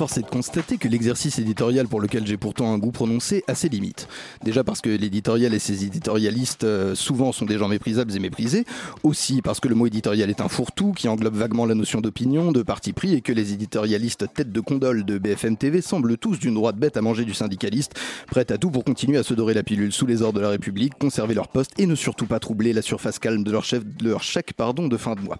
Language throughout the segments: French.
Force est de constater que l'exercice éditorial pour lequel j'ai pourtant un goût prononcé a ses limites. Déjà parce que l'éditorial et ses éditorialistes euh, souvent sont des gens méprisables et méprisés. Aussi parce que le mot éditorial est un fourre-tout qui englobe vaguement la notion d'opinion, de parti pris et que les éditorialistes tête de condole de BFM TV semblent tous d'une droite bête à manger du syndicaliste, prête à tout pour continuer à se dorer la pilule sous les ordres de la République, conserver leur poste et ne surtout pas troubler la surface calme de leur chef, de leur chèque pardon, de fin de mois.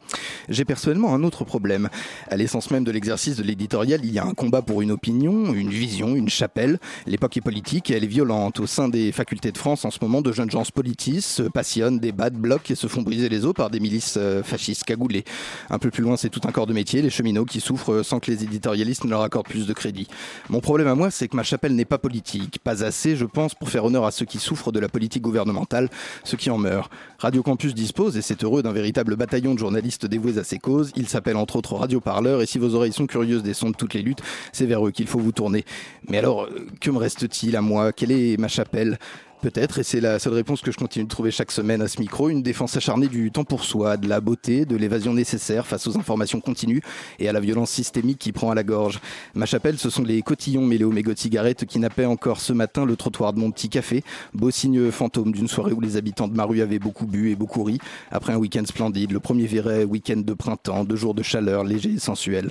J'ai personnellement un autre problème. À l'essence même de l'exercice de l'éditorial, il y a un pour une opinion, une vision, une chapelle. L'époque est politique et elle est violente. Au sein des facultés de France, en ce moment, de jeunes gens se politisent, se passionnent, débattent, bloquent et se font briser les os par des milices euh, fascistes cagoulées. Un peu plus loin, c'est tout un corps de métier, les cheminots qui souffrent euh, sans que les éditorialistes ne leur accordent plus de crédit. Mon problème à moi, c'est que ma chapelle n'est pas politique. Pas assez, je pense, pour faire honneur à ceux qui souffrent de la politique gouvernementale, ceux qui en meurent. Radio Campus dispose, et c'est heureux, d'un véritable bataillon de journalistes dévoués à ces causes. Il s'appelle entre autres Radio Parleur, et si vos oreilles sont curieuses des sons de toutes les luttes, c'est vers eux qu'il faut vous tourner. Mais alors, que me reste-t-il à moi? Quelle est ma chapelle? Peut-être, et c'est la seule réponse que je continue de trouver chaque semaine à ce micro, une défense acharnée du temps pour soi, de la beauté, de l'évasion nécessaire face aux informations continues et à la violence systémique qui prend à la gorge. Ma chapelle, ce sont les cotillons mêlés aux mégots de cigarettes qui nappaient encore ce matin le trottoir de mon petit café, beau signe fantôme d'une soirée où les habitants de ma rue avaient beaucoup bu et beaucoup ri, après un week-end splendide, le premier vrai week-end de printemps, deux jours de chaleur léger et sensuel.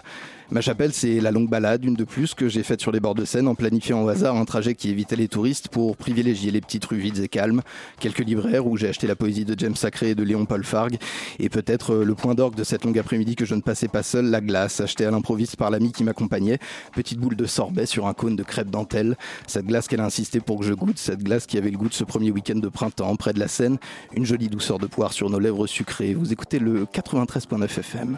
Ma chapelle, c'est la longue balade, une de plus, que j'ai faite sur les bords de Seine en planifiant au hasard un trajet qui évitait les touristes pour privilégier les petites rues vides et calmes, quelques libraires où j'ai acheté la poésie de James Sacré et de Léon Paul Fargue, et peut-être euh, le point d'orgue de cette longue après-midi que je ne passais pas seul, la glace, achetée à l'improviste par l'ami qui m'accompagnait, petite boule de sorbet sur un cône de crêpe dentelle, cette glace qu'elle a insisté pour que je goûte, cette glace qui avait le goût de ce premier week-end de printemps près de la Seine, une jolie douceur de poire sur nos lèvres sucrées. Vous écoutez le 93.9 FM.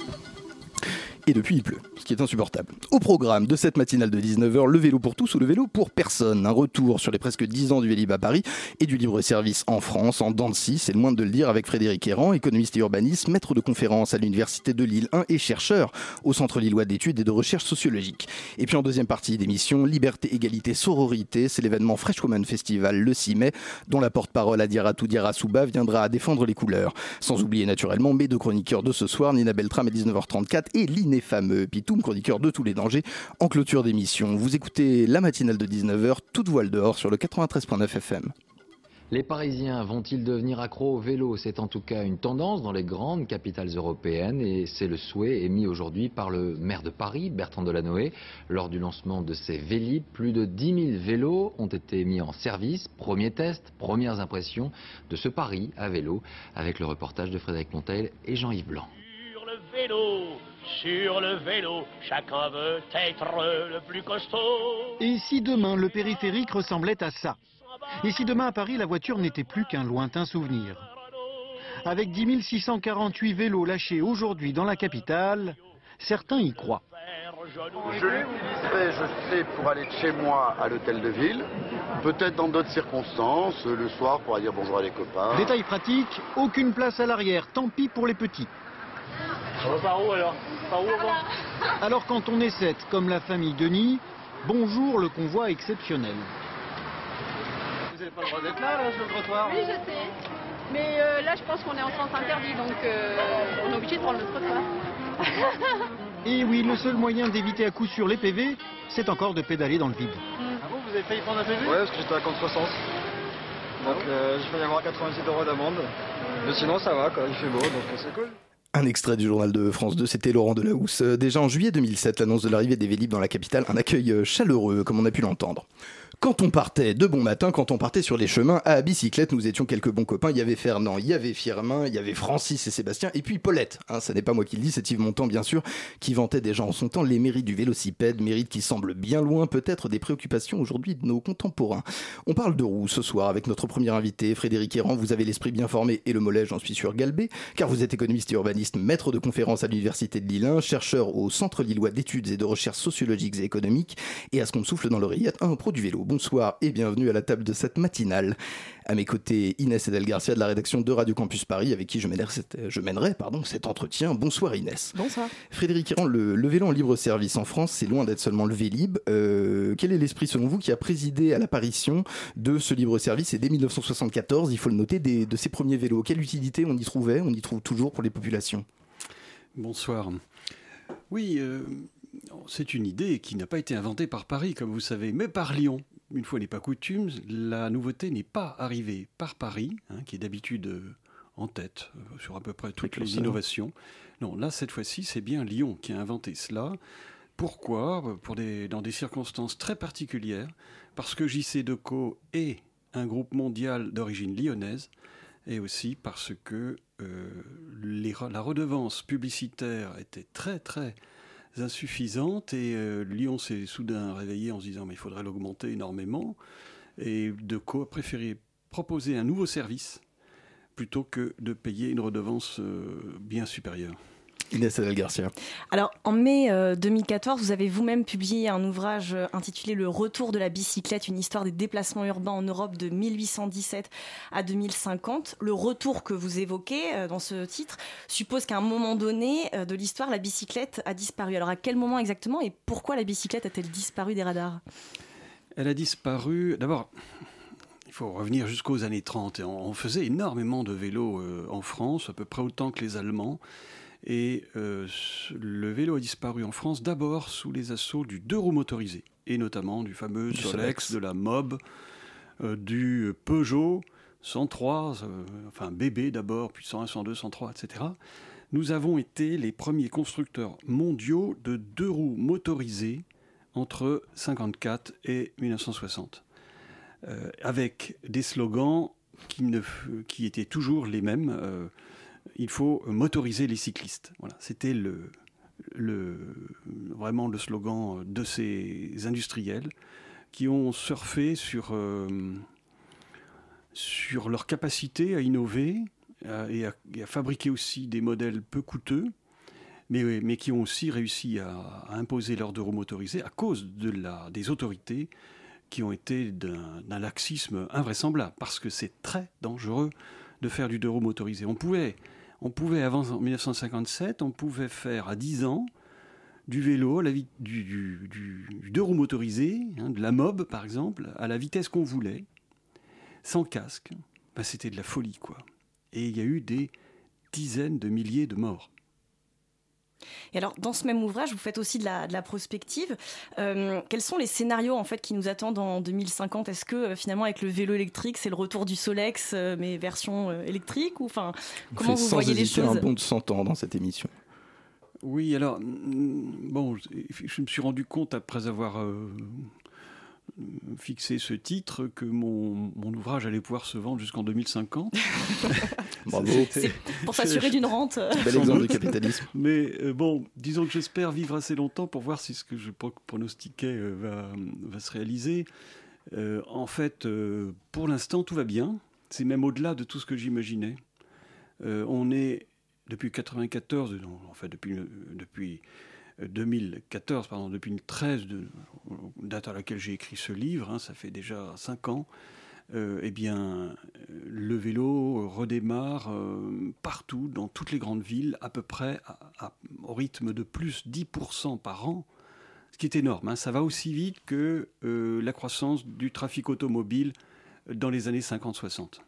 Depuis, il pleut, ce qui est insupportable. Au programme de cette matinale de 19h, le vélo pour tous ou le vélo pour personne. Un retour sur les presque 10 ans du Vélib à Paris et du libre-service en France, en Dancy, c'est le moins de le dire, avec Frédéric Errand, économiste et urbaniste, maître de conférence à l'Université de Lille 1 et chercheur au Centre Lillois d'études et de recherche sociologique. Et puis en deuxième partie d'émission, Liberté, Égalité, Sororité, c'est l'événement Fresh Woman Festival le 6 mai, dont la porte-parole Adira Toudiara Souba viendra à défendre les couleurs. Sans oublier naturellement mes deux chroniqueurs de ce soir, Nina Beltram à 19h34 et l'ineffameux Pitoum, chroniqueur de tous les dangers, en clôture d'émission. Vous écoutez la matinale de 19h, toute voile dehors sur le 93.9 FM. Les Parisiens vont-ils devenir accros au vélo? C'est en tout cas une tendance dans les grandes capitales européennes et c'est le souhait émis aujourd'hui par le maire de Paris, Bertrand Delanoë. Lors du lancement de ces Vélib, plus de 10 000 vélos ont été mis en service. Premier test, premières impressions de ce Paris à vélo avec le reportage de Frédéric Montel et Jean-Yves Blanc. Sur le vélo, sur le vélo, chacun veut être le plus costaud. Et si demain le périphérique ressemblait à ça Et si demain à Paris la voiture n'était plus qu'un lointain souvenir Avec 10 648 vélos lâchés aujourd'hui dans la capitale, certains y croient. Je l'utiliserai, je sais, pour aller de chez moi à l'hôtel de ville. Peut-être dans d'autres circonstances, le soir pour aller dire bonjour à des copains. Détail pratique, aucune place à l'arrière, tant pis pour les petits. On va par où alors Par où on Alors quand on est sept, comme la famille Denis, bonjour le convoi exceptionnel. Vous n'avez pas le droit d'être là, là, sur le trottoir Oui, je sais. Mais euh, là, je pense qu'on est en sens interdit, donc euh, on est obligé de prendre le trottoir. Et oui, le seul moyen d'éviter à coup sûr les PV, c'est encore de pédaler dans le vide. Ah bon, vous avez failli prendre un PV Ouais, parce que j'étais à contresens. Donc euh, je vais y avoir 88 euros d'amende. Mais sinon ça va, quoi. il fait beau, donc c'est cool. Un extrait du journal de France 2, c'était Laurent Delahousse. Euh, Déjà en juillet 2007, l'annonce de l'arrivée des Vélib dans la capitale, un accueil euh, chaleureux, comme on a pu l'entendre. Quand on partait de bon matin, quand on partait sur les chemins à bicyclette, nous étions quelques bons copains. Il y avait Fernand, il y avait Firmin, il y avait Francis et Sébastien, et puis Paulette. Hein, ce n'est pas moi qui le dis, c'est Yves Montand, bien sûr, qui vantait déjà en son temps les mérites du vélocipède, mérites qui semblent bien loin peut-être des préoccupations aujourd'hui de nos contemporains. On parle de roues ce soir avec notre premier invité, Frédéric Errand. Vous avez l'esprit bien formé et le mollet, j'en suis sûr, galbé, car vous êtes économiste et urbaniste, maître de conférences à l'Université de Lille 1, chercheur au Centre Lillois d'études et de recherches sociologiques et économiques, et à ce qu'on souffle dans l'oreillette, un pro du vélo. Bonsoir et bienvenue à la table de cette matinale. À mes côtés, Inès Edel Garcia de la rédaction de Radio Campus Paris, avec qui je mènerai, cet, je mènerai pardon, cet entretien. Bonsoir Inès. Bonsoir. Frédéric le, le vélo en libre service en France, c'est loin d'être seulement le Vélib. Euh, quel est l'esprit selon vous qui a présidé à l'apparition de ce libre service et dès 1974, il faut le noter, des, de ces premiers vélos? Quelle utilité on y trouvait On y trouve toujours pour les populations? Bonsoir. Oui, euh, c'est une idée qui n'a pas été inventée par Paris, comme vous savez, mais par Lyon. Une fois n'est pas coutume, la nouveauté n'est pas arrivée par Paris, hein, qui est d'habitude euh, en tête euh, sur à peu près toutes les innovations. Non, là, cette fois-ci, c'est bien Lyon qui a inventé cela. Pourquoi? Pour des, Dans des circonstances très particulières, parce que JC Deco est un groupe mondial d'origine lyonnaise, et aussi parce que euh, les, la redevance publicitaire était très très insuffisante et euh, Lyon s'est soudain réveillé en se disant mais il faudrait l'augmenter énormément et Deco a préféré proposer un nouveau service plutôt que de payer une redevance euh, bien supérieure. Inès Adel Garcia. Alors, en mai euh, 2014, vous avez vous-même publié un ouvrage euh, intitulé Le retour de la bicyclette, une histoire des déplacements urbains en Europe de 1817 à 2050. Le retour que vous évoquez euh, dans ce titre suppose qu'à un moment donné euh, de l'histoire, la bicyclette a disparu. Alors, à quel moment exactement et pourquoi la bicyclette a-t-elle disparu des radars? Elle a disparu. D'abord. Il faut revenir jusqu'aux années 30. On faisait énormément de vélos euh, en France, à peu près autant que les Allemands. Et euh, le vélo a disparu en France d'abord sous les assauts du deux roues motorisé, et notamment du fameux Du Solex, Solex. de la Mob, euh, du Peugeot 103, euh, enfin BB d'abord, puis 101, 102, 103, etc. Nous avons été les premiers constructeurs mondiaux de deux roues motorisées entre 54 et 1960, euh, avec des slogans qui, ne, f- qui étaient toujours les mêmes. Euh, il faut motoriser les cyclistes. Voilà, c'était le, le, vraiment le slogan de ces industriels qui ont surfé sur, euh, sur leur capacité à innover euh, et, à, fabriquer aussi des modèles peu coûteux, mais, mais qui ont aussi réussi à, imposer leurs deux roues motorisées à cause de la, des autorités qui ont été d'un d'un laxisme invraisemblable, parce que c'est très dangereux de faire du deux roues motorisé. On pouvait, on pouvait avant en 1957, on pouvait faire à 10 ans du vélo, la du, du- du- deux roues motorisé, hein, de la mob par exemple, à la vitesse qu'on voulait, sans casque. Ben, C'était de la folie, quoi. Et il y a eu des dizaines de milliers de morts. Et alors, dans ce même ouvrage, vous faites aussi de la, de la prospective. Euh, quels sont les scénarios en fait qui nous attendent en 2050 Est-ce que euh, finalement, avec le vélo électrique, c'est le retour du Solex, euh, mais version électrique Ou enfin, On comment fait vous sans voyez les hésiter choses? un bond de 100 ans dans cette émission. Oui, alors, bon, je je me suis rendu compte après avoir euh, fixé ce titre que mon, mon ouvrage allait pouvoir se vendre jusqu'en 2050. Bravo. C'est pour s'assurer d'une rente. Bel exemple de capitalisme. Mais euh, bon, disons que j'espère vivre assez longtemps pour voir si ce que je pro- pronostiquais euh, va, va se réaliser. Euh, en fait, euh, pour l'instant, tout va bien. C'est même au-delà de tout ce que j'imaginais. Euh, on est depuis 94, non, en fait depuis, depuis 2014, pardon, depuis 2013, de, date à laquelle j'ai écrit ce livre, hein, ça fait déjà 5 ans, euh, eh bien, euh, le vélo redémarre euh, partout, dans toutes les grandes villes, à peu près au rythme de plus 10% par an, ce qui est énorme. hein. Ça va aussi vite que la croissance du trafic automobile dans les années 50-60.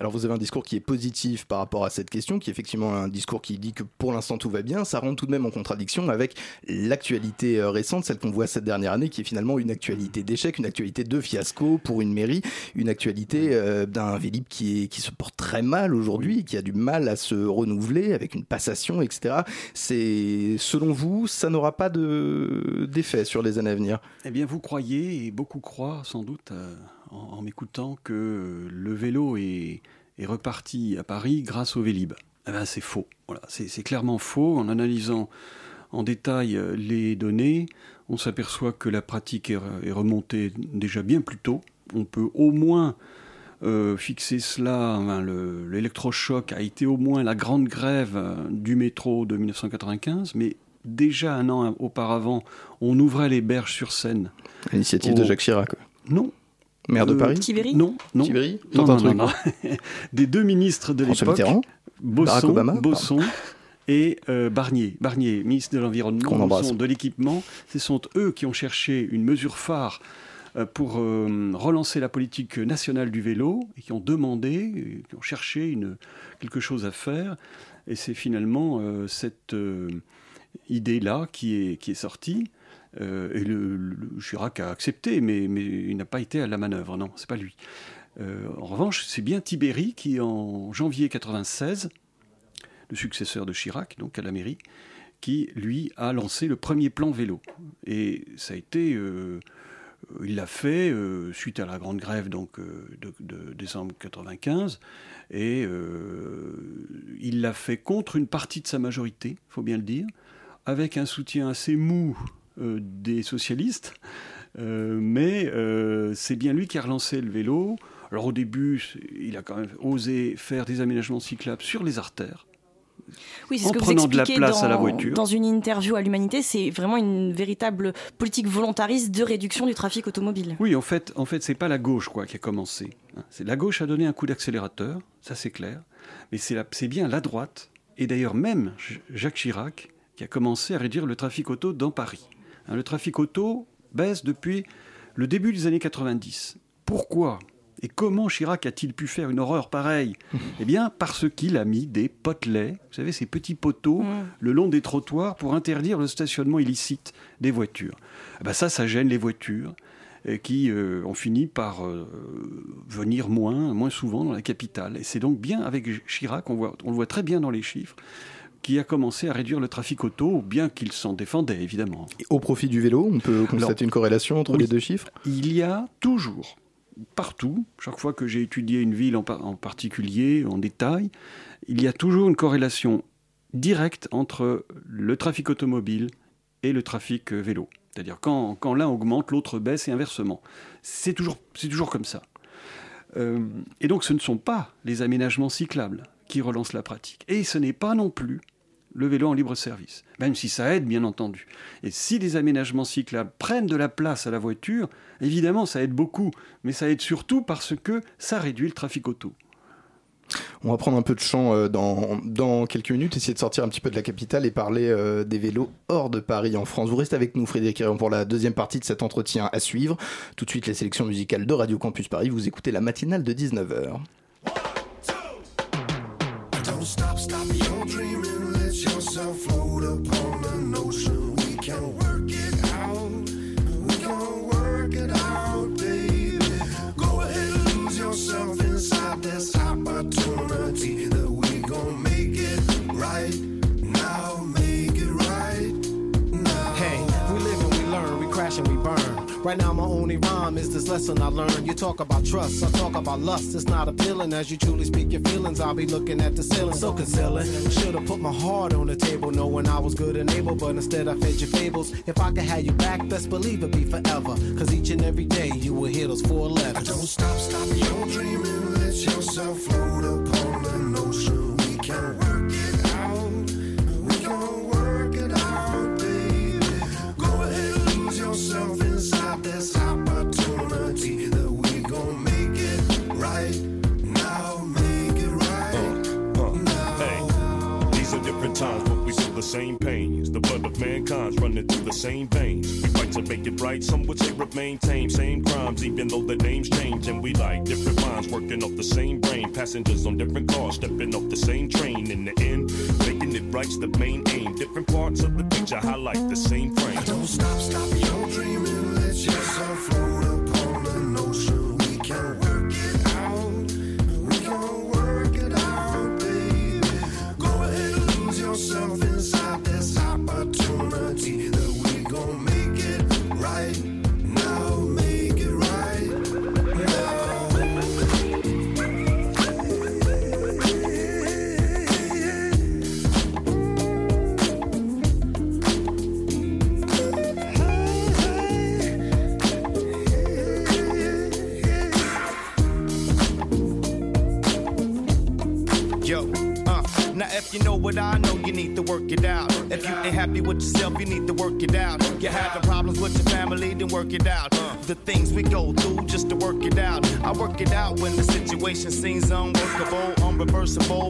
Alors vous avez un discours qui est positif par rapport à cette question, qui est effectivement un discours qui dit que pour l'instant tout va bien. Ça rentre tout de même en contradiction avec l'actualité euh, récente, celle qu'on voit cette dernière année, qui est finalement une actualité d'échec, une actualité de fiasco pour une mairie, une actualité euh, d'un Vélib qui, est, qui se porte très mal aujourd'hui, qui a du mal à se renouveler avec une passation, etc. C'est selon vous, ça n'aura pas d'effet sur les années à venir? Eh bien, vous croyez, et beaucoup croient sans doute euh, en, m'écoutant, que le vélo est, est, reparti à Paris grâce au Vélib. Eh bien, c'est faux. Voilà, c'est clairement faux. En analysant en détail euh, les données, on s'aperçoit que la pratique est, remontée déjà bien plus tôt. On peut au moins euh, fixer cela, l'électrochoc a été au moins la grande grève euh, du métro de 1995, mais déjà un an auparavant, on ouvrait les berges sur Seine. L'initiative de Jacques Chirac. Non. Maire de Paris Tibéri Non, non. Tibéri non, non, non, Des deux ministres de l'époque. Bosson, Bosson et euh, Barnier, Barnier, ministre de l'Environnement, de l'équipement. Ce sont eux qui ont cherché une mesure phare euh, pour euh, relancer la politique nationale du vélo et qui ont demandé, qui ont cherché une, quelque chose à faire. Et c'est finalement cette idée-là qui est, qui est sortie. Et le, Chirac a accepté, mais, mais il n'a pas été à la manœuvre, non, c'est pas lui. en revanche, c'est bien Tibéri qui, en janvier 96, le successeur de Chirac, donc à la mairie, qui, lui, a lancé le premier plan vélo. Et ça a été... Euh, il l'a fait euh, suite à la grande grève donc, euh, de, décembre 95, et il l'a fait contre une partie de sa majorité, il faut bien le dire, avec un soutien assez mou des socialistes, mais c'est bien lui qui a relancé le vélo. Alors au début, il a quand même osé faire des aménagements cyclables sur les artères, oui, c'est ce que vous expliquez dans, Dans une interview à l'Humanité, c'est vraiment une véritable politique volontariste de réduction du trafic automobile. Oui, en fait, en fait, c'est pas la gauche quoi qui a commencé. Hein. La gauche a donné un coup d'accélérateur, ça c'est clair, mais c'est bien la droite et d'ailleurs même Jacques Chirac qui a commencé à réduire le trafic auto dans Paris. Hein, le trafic auto baisse depuis le début des années 90. Pourquoi et comment Chirac a-t-il pu faire une horreur pareille Eh bien, parce qu'il a mis des potelets, vous savez, ces petits poteaux, mm. le long des trottoirs pour interdire le stationnement illicite des voitures. Eh ben ça, ça gêne les voitures qui euh, ont fini par euh, venir moins, moins souvent dans la capitale. Et c'est donc bien avec Chirac, on, voit, on le voit très bien dans les chiffres, qui a commencé à réduire le trafic auto, bien qu'il s'en défendait évidemment. au profit du vélo, on peut constater une corrélation entre les deux chiffres? Il y a toujours partout, chaque fois que j'ai étudié une ville en, particulier, en détail, il y a toujours une corrélation directe entre le trafic automobile et le trafic euh, vélo. C'est-à-dire quand, quand l'un augmente, l'autre baisse et inversement. C'est toujours, toujours comme ça. Euh, et donc ce ne sont pas les aménagements cyclables qui relancent la pratique. Et ce n'est pas non plus le vélo en libre service, même si ça aide bien entendu. Et si les aménagements cyclables prennent de la place à la voiture, évidemment ça aide beaucoup, mais ça aide surtout parce que ça réduit le trafic auto. On va prendre un peu de champ euh, dans, quelques minutes, essayer de sortir un petit peu de la capitale et parler euh, des vélos hors de Paris en France. Vous restez avec nous, Frédéric Héron, pour la deuxième partie de cet entretien à suivre. Tout de suite, les sélections musicales de Radio Campus Paris. Vous écoutez la matinale de 19h. Right now, my only rhyme is this lesson I learned. You talk about trust, I talk about lust. It's not appealing as you truly speak your feelings. I'll be looking at the ceiling, so concealing. Should've put my heart on the table, knowing I was good and able, but instead I fed your fables. If I could have you back, best believe it'd be forever. Cause each and every day you will hear those four letters. Don't stop, stop your dreaming, let yourself float upon the ocean. We can same pains. The blood of mankind's running through the same veins. We fight to make it right. Some would say remain tame, same crimes, even though the names change. And we like different minds working off the same brain. Passengers on different cars, stepping off the same train. In the end, making it right's the main aim. Different parts of the picture highlight the same frame. Don't stop, stop your dreaming. Let yourself float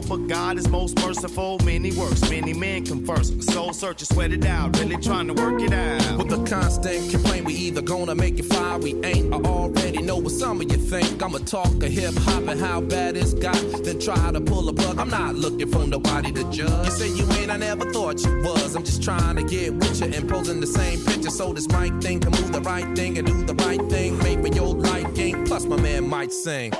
But God is most merciful. Many works, many men converse. Soul search, sweat it out, really trying to work it out. With a constant complaint, we either gonna make it fly, we ain't. I already know what some of you think. I'ma talk a hip hop and how bad it's got, then try to pull a plug. I'm not looking for nobody to judge. You say you ain't, I never thought you was. I'm just trying to get with you and posing the same picture so this mic thing can move the right thing and do the right thing. Maybe your liking, plus my man might sing.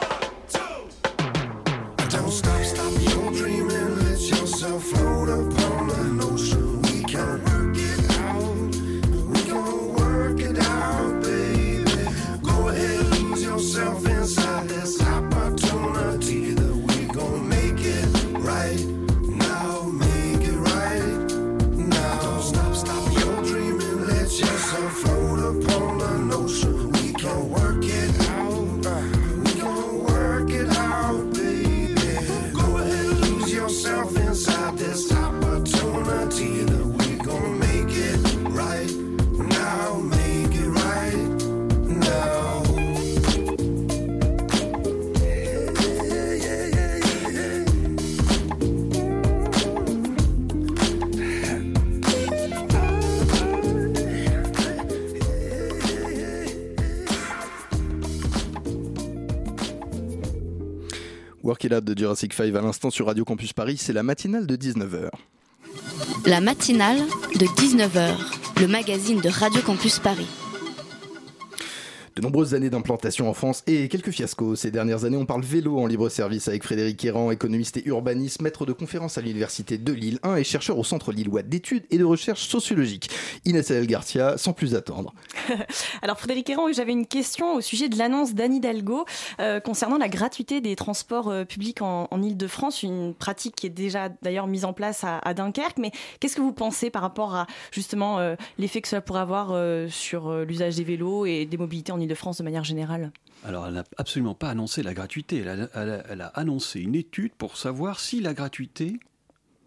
Out de Jurassic 5 à l'instant sur Radio Campus Paris, c'est la matinale de 19h. La matinale de 19h, le magazine de Radio Campus Paris. De nombreuses années d'implantation en France et quelques fiascos. Ces dernières années, on parle vélo en libre service avec Frédéric Héran, économiste et urbaniste, maître de conférences à l'Université de Lille 1 et chercheur au Centre Lillois d'études et de recherche sociologiques. Inès El Garcia, sans plus attendre. Alors Frédéric Héran, j'avais une question au sujet de l'annonce d'Anne Hidalgo euh, concernant la gratuité des transports euh, publics en, en Ile-de-France, une pratique qui est déjà d'ailleurs mise en place à, à Dunkerque. Mais qu'est-ce que vous pensez par rapport à justement euh, l'effet que cela pourrait avoir euh, sur euh, l'usage des vélos et des mobilités en Ile-de-France de manière générale Alors, elle n'a absolument pas annoncé la gratuité. Elle a, elle a- elle a annoncé une étude pour savoir si la gratuité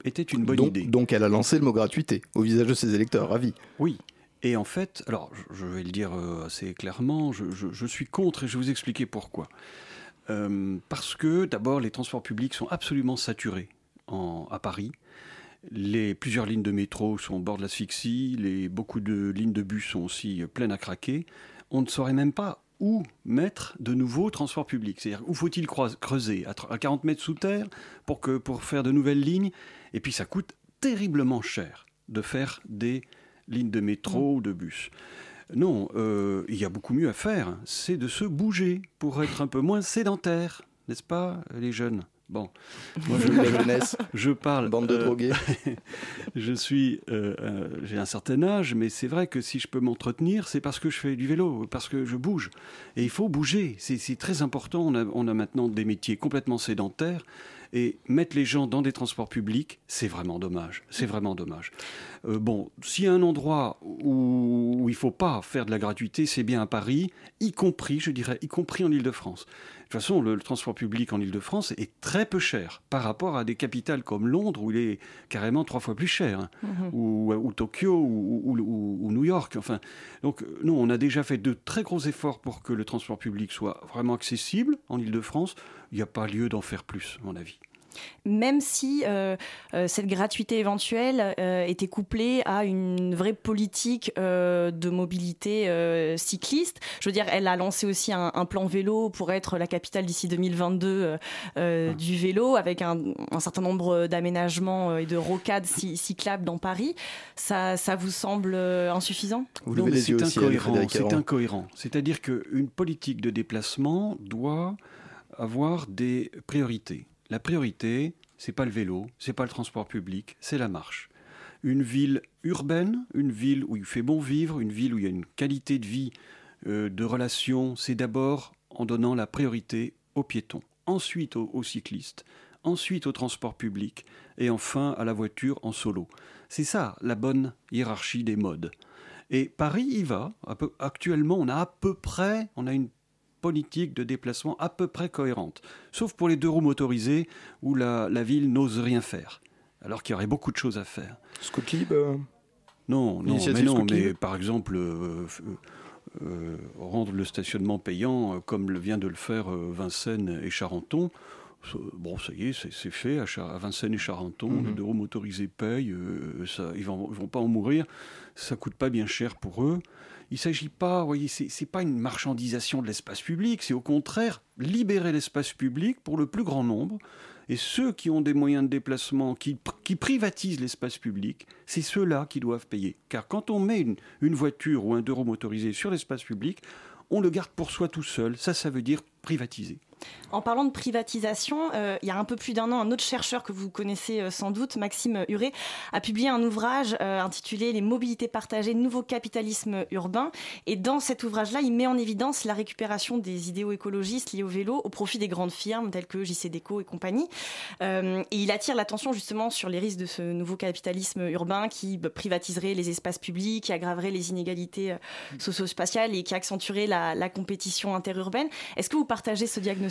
était une bonne donc, idée. donc elle a lancé le mot gratuité au visage de ses électeurs, ravi. Oui. Et en fait, alors je- vais le dire euh, assez clairement, je, je- je suis contre et je vais vous expliquer pourquoi. Euh, parce que d'abord, les transports publics sont absolument saturés en- à Paris. Les, plusieurs lignes de métro sont au bord de l'asphyxie, les, beaucoup de lignes de bus sont aussi euh, pleines à craquer. On ne saurait même pas où mettre de nouveaux transports publics. C'est-à-dire où faut-il creuser? À, tr- à 40 mètres sous terre pour faire de nouvelles lignes? Et puis ça coûte terriblement cher de faire des lignes de métro ou de bus. Non, euh, il y a beaucoup mieux à faire, c'est de se bouger pour être un peu moins sédentaire, n'est-ce pas, les jeunes? Bon, La jeunesse. je parle. Bande de euh, drogués. je suis, euh, euh, j'ai un certain âge, mais c'est vrai que si je peux m'entretenir, c'est parce que je fais du vélo, parce que je bouge. Et il faut bouger, c'est c'est très important. On a, on a maintenant des métiers complètement sédentaires. Et mettre les gens dans des transports publics, c'est vraiment dommage. C'est vraiment dommage. Euh, bon, s'il y a un endroit où, où il ne faut pas faire de la gratuité, c'est bien à Paris, y compris, je dirais, y compris en Ile-de-France. De toute façon, le, le transport public en Ile-de-France est très peu cher par rapport à des capitales comme Londres où il est carrément trois fois plus cher, hein, Mhm. ou, ou Tokyo ou, ou- ou- ou New York. Enfin, donc euh, non, on a déjà fait de très gros efforts pour que le transport public soit vraiment accessible en Ile-de-France. Il n'y a pas lieu d'en faire plus, à mon avis. Même si euh, euh, cette gratuité éventuelle euh, était couplée à une vraie politique de mobilité cycliste. Je veux dire, elle a lancé aussi un, plan vélo pour être la capitale d'ici 2022 du vélo, avec un, certain nombre d'aménagements et de rocades cyclables dans Paris. Ça, ça vous semble insuffisant? C'est incohérent. C'est incohérent. C'est-à-dire qu'une politique de déplacement doit avoir des priorités. La priorité, c'est pas le vélo, c'est pas le transport public, c'est la marche. Une ville urbaine, une ville où il fait bon vivre, une ville où il y a une qualité de vie, euh, de relations, c'est d'abord en donnant la priorité aux piétons, ensuite aux, cyclistes, ensuite au transport public et enfin à la voiture en solo. C'est ça la bonne hiérarchie des modes. Et Paris y va. Actuellement, on a à peu près, politique de déplacement à peu près cohérente, sauf pour les deux roues motorisées où la, ville n'ose rien faire, alors qu'il y aurait beaucoup de choses à faire. Scoot euh, Non, non, mais non, mais par exemple, euh, euh, rendre le stationnement payant comme le vient de le faire Vincennes et Charenton, Bon, ça y est, c'est fait. À, Vincennes et Charenton, mhm. les deux roues motorisées payent. ça, ils ne vont, vont, pas en mourir. Ça coûte pas bien cher pour eux. Il ne s'agit pas, vous voyez, c'est pas une marchandisation de l'espace public, c'est au contraire libérer l'espace public pour le plus grand nombre. Et ceux qui ont des moyens de déplacement, qui, privatisent l'espace public, c'est ceux-là qui doivent payer. Car quand on met une, voiture ou un deux motorisé sur l'espace public, on le garde pour soi tout seul. Ça, ça veut dire privatiser. En parlant de privatisation, euh, il y a un peu plus d'un an, un autre chercheur que vous connaissez euh, sans doute, Maxime Huré, a publié un ouvrage euh, intitulé Les mobilités partagées, nouveau capitalisme urbain. Et dans cet ouvrage-là, il met en évidence la récupération des idéaux écologistes liés au vélo au profit des grandes firmes telles que JC Déco et compagnie. et il attire l'attention justement sur les risques de ce nouveau capitalisme urbain qui bah, privatiserait les espaces publics, qui aggraverait les inégalités socio-spatiales et qui accentuerait la, la compétition interurbaine. Est-ce que vous partagez ce diagnostic,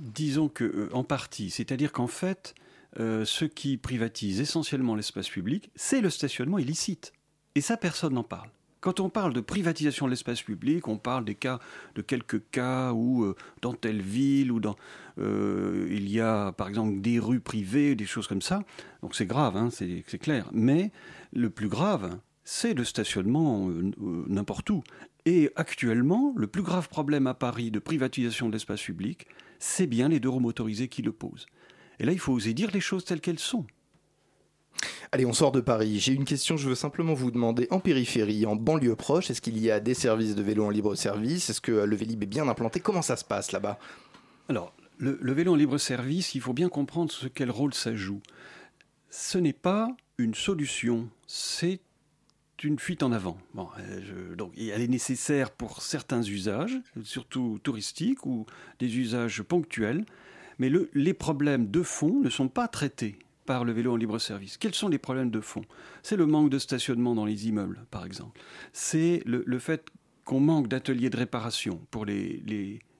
Disons que euh, en partie, c'est-à-dire qu'en fait, euh, ce qui privatise essentiellement l'espace public, c'est le stationnement illicite. Et ça, personne n'en parle. Quand on parle de privatisation de l'espace public, on parle des cas, de quelques cas où euh, dans telle ville ou dans il y a par exemple des rues privées, des choses comme ça. Donc c'est grave, hein, c'est clair. Mais le plus grave, c'est le stationnement n'importe où. Et actuellement, le plus grave problème à Paris de privatisation de l'espace public, c'est bien les deux roues motorisées qui le posent. Et là, il faut oser dire les choses telles qu'elles sont. Allez, on sort de Paris. J'ai une question, je veux simplement vous demander, en périphérie, en banlieue proche, est-ce qu'il y a des services de vélo en libre service Est-ce que le Vélib est bien implanté? Comment ça se passe là-bas? Alors, le, le, vélo en libre service, il faut bien comprendre ce quel rôle ça joue. Ce n'est pas une solution, c'est une fuite en avant. Euh, donc, elle est nécessaire pour certains usages, surtout touristiques ou des usages ponctuels, mais le, les problèmes de fond ne sont pas traités par le vélo en libre service. Quels sont les problèmes de fond? C'est le manque de stationnement dans les immeubles, par exemple. C'est le, fait qu'on manque d'ateliers de réparation pour les,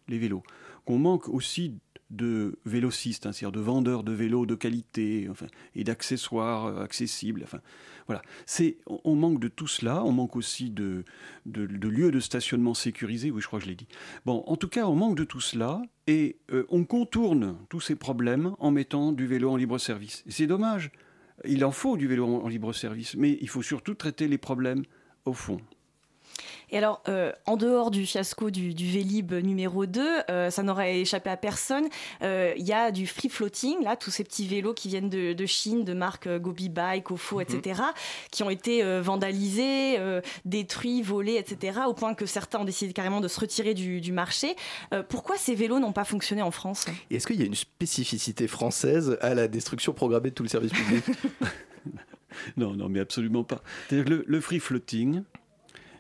les vélos, qu'on manque aussi de vélocistes, hein, c'est-à-dire de vendeurs de vélos de qualité enfin, et d'accessoires euh, accessibles. Enfin, voilà. C'est, on manque de tout cela, on manque aussi de, de, lieux de stationnement sécurisés, oui je crois que je l'ai dit. Bon, en tout cas, on manque de tout cela et euh, on contourne tous ces problèmes en mettant du vélo en libre service. C'est dommage, il en faut du vélo en libre service, mais il faut surtout traiter les problèmes au fond. Et alors, euh, en dehors du fiasco du, du Vélib numéro 2, euh, ça n'aurait échappé à personne. Euh, il y a du free floating, là, tous ces petits vélos qui viennent de, Chine, de marques Gobi Bike, Ofo, etc., mhm. qui ont été vandalisés, détruits, volés, etc., au point que certains ont décidé carrément de se retirer du, marché. pourquoi ces vélos n'ont pas fonctionné en France? Est-ce qu'il y a une spécificité française à la destruction programmée de tout le service public Non, non, mais absolument pas. Le, le free floating,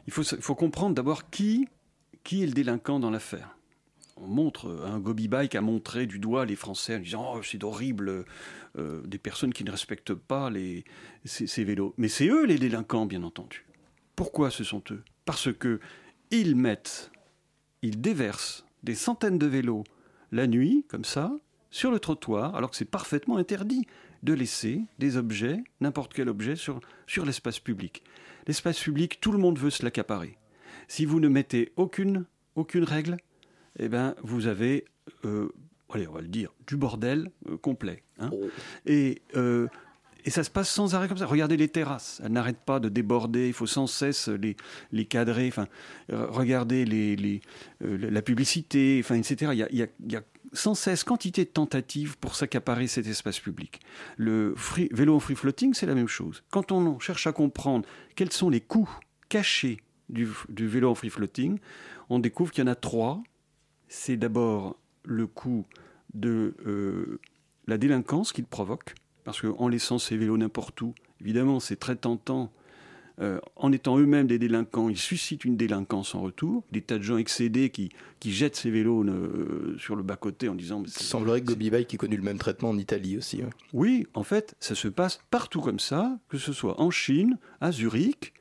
il faut, comprendre d'abord qui, est le délinquant dans l'affaire. On montre, un Gobi Bike a montré du doigt les Français en disant oh, c'est horrible, euh, des personnes qui ne respectent pas les, ces, vélos. Mais c'est eux les délinquants, bien entendu. Pourquoi ce sont eux? Parce que ils mettent, ils déversent des centaines de vélos la nuit, comme ça, sur le trottoir, alors que c'est parfaitement interdit de laisser des objets, n'importe quel objet, sur, sur l'espace public. L'espace public, tout le monde veut se l'accaparer. Si vous ne mettez aucune, aucune règle, eh ben, vous avez euh, allez, on va le dire, du bordel euh, complet. hein. Et, euh, et ça se passe sans arrêt comme ça. Regardez les terrasses, elles n'arrêtent pas de déborder, il faut sans cesse les, les cadrer. Enfin, regardez les, les, la publicité, enfin, etc. Il y a, il y a- il y a sans cesse quantité de tentatives pour s'accaparer cet espace public. Le vélo en free floating, c'est la même chose. Quand on cherche à comprendre quels sont les coûts cachés du, du vélo en free floating, on découvre qu'il y en a trois. C'est d'abord le coût de euh, la délinquance qu'il provoque, parce qu'en laissant ces vélos n'importe où, évidemment, c'est très tentant. Euh, en étant eux-mêmes des délinquants, ils suscitent une délinquance en retour. Des tas de gens excédés qui, qui jettent ces vélos euh, sur le bas-côté en disant... mais Il semblerait que Gobi Bike ait connu le même traitement en Italie aussi. ouais. oui, en fait, ça se passe partout comme ça, que ce soit en Chine, à Zurich,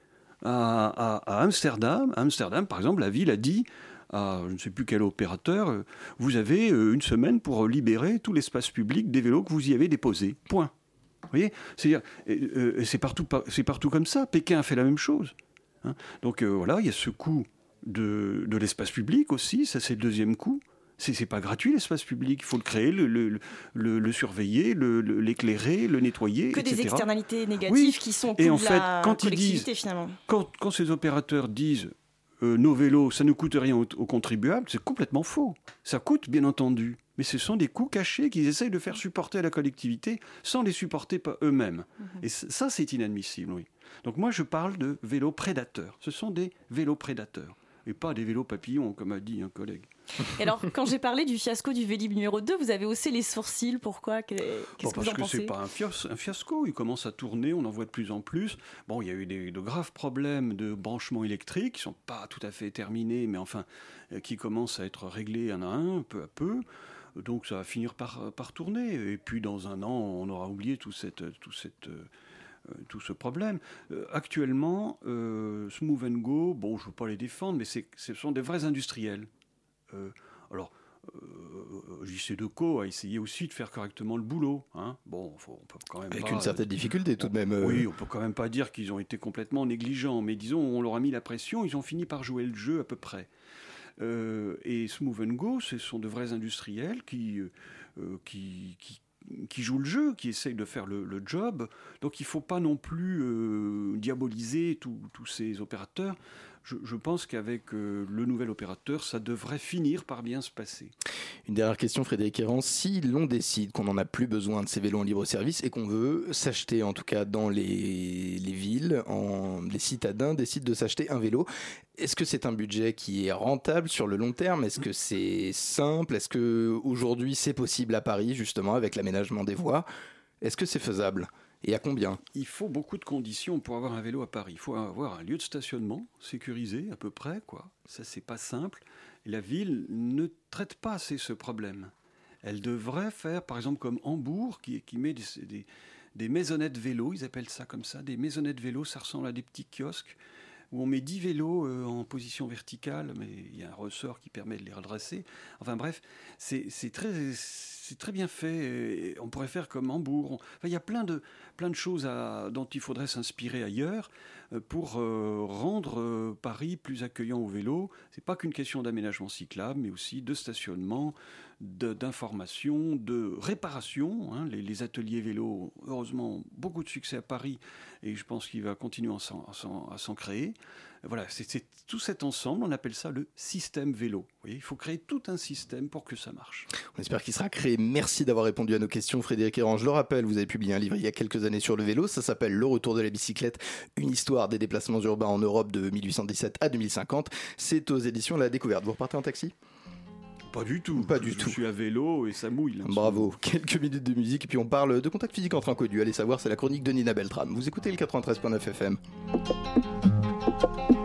à, à- à Amsterdam. À Amsterdam, par exemple, la ville a dit à je ne sais plus quel opérateur, euh, vous avez une semaine pour libérer tout l'espace public des vélos que vous y avez déposés. Point. Vous voyez C'est-à-dire, euh, c'est partout, par- c'est partout comme ça. Pékin a fait la même chose. hein. Donc euh, voilà, il y a ce coût de, de l'espace public aussi, ça c'est le deuxième coût. C'est c'est pas gratuit l'espace public, il faut le créer, le, le, le- le surveiller, le- le- l'éclairer, le, nettoyer, Que des externalités négatives Oui. qui sont au Et en de fait, la quand ils collectivité disent, finalement. quand, quand ces opérateurs disent euh, nos vélos, ça ne coûte rien aux, aux contribuables, c'est complètement faux. Ça coûte, bien entendu, mais ce sont des coûts cachés qu'ils essayent de faire supporter à la collectivité sans les supporter pas eux-mêmes. Et c- ça, c'est inadmissible, oui. Donc moi, je parle de vélos prédateurs. Ce sont des vélos prédateurs et pas des vélos papillons, comme a dit un collègue. Et alors, quand j'ai parlé du fiasco du Vélib numéro 2, vous avez haussé les sourcils. Pourquoi Que- Qu'est-ce Bon, que vous parce en que c'est pas un, fias- un fiasco, il commence à tourner, on en voit de plus en plus. Bon, il y a eu des, de graves problèmes de branchement électrique qui sont pas tout à fait terminés, mais enfin, euh, qui commencent à être réglés un à un, peu à peu. Donc ça va finir par, par tourner. Et puis dans un an, on aura oublié tout, cette, tout, cette, euh, euh, tout ce problème. Euh, actuellement, euh, Smooth and Go, bon, je ne veux pas les défendre, mais c'est- ce sont des vrais industriels. Euh, alors, euh, JC Deco a essayé aussi de faire correctement le boulot. Hein. Bon, faut, on peut quand même Avec pas- une certaine difficulté tout de même. euh. Oui, on peut quand même pas dire qu'ils ont été complètement négligents, mais disons, on leur a mis la pression, ils ont fini par jouer le jeu à peu près. Euh, et Smooth and Go, ce sont de vrais industriels qui, euh, euh, qui, qui, qui jouent le jeu, qui essayent de faire le, le job. Donc il ne faut pas non plus euh, diaboliser tous ces opérateurs. Je, pense qu'avec euh, le nouvel opérateur, ça devrait finir par bien se passer. Une dernière question, Frédéric Errand. Si l'on décide qu'on n'en a plus besoin de ces vélos en libre service et qu'on veut s'acheter, en tout cas dans les, les villes, en, les citadins décident de s'acheter un vélo, est-ce que c'est un budget qui est rentable sur le long terme? Est-ce que c'est simple? Est-ce que aujourd'hui c'est possible à Paris, justement, avec l'aménagement des voies? Est-ce que c'est faisable? Et à combien? Il faut beaucoup de conditions pour avoir un vélo à Paris. Il faut avoir un lieu de stationnement sécurisé à peu près, quoi. Ça, c'est pas simple. La ville ne traite pas assez ce problème. Elle devrait faire, par exemple, comme Hambourg, qui, met des, des, des maisonnettes vélos, ils appellent ça comme ça, des maisonnettes vélos, ça ressemble à des petits kiosques où on met 10 vélos euh, en position verticale, mais il y a un ressort qui permet de les redresser. Enfin bref, c'est très, c'est très bien fait. et on pourrait faire comme Hambourg. Enfin, il y a plein de, plein de choses dont il faudrait s'inspirer ailleurs euh, pour euh, rendre euh, Paris plus accueillant au vélo. C'est pas qu'une question d'aménagement cyclable, mais aussi de stationnement, d'information, de, réparation. hein. Les, les ateliers vélo, heureusement, beaucoup de succès à Paris et je pense qu'il va continuer à s'en créer. Voilà, c'est tout cet ensemble, on appelle ça le système vélo. Il faut créer tout un système pour que ça marche. On espère qu'il sera créé. Merci d'avoir répondu à nos questions, Frédéric Errand. Je le rappelle, vous avez publié un livre il y a quelques années sur le vélo. Ça s'appelle Le retour de la bicyclette, une histoire des déplacements urbains en Europe de 1817 à 2050. C'est aux éditions La Découverte. Vous repartez en taxi? Pas du tout. Pas du je tout. suis à vélo et ça mouille. là, Bravo. Quelques minutes de musique et puis on parle de contact physique entre inconnus. Allez savoir, c'est la chronique de Nina Beltram. Vous écoutez le 93.9 FM. À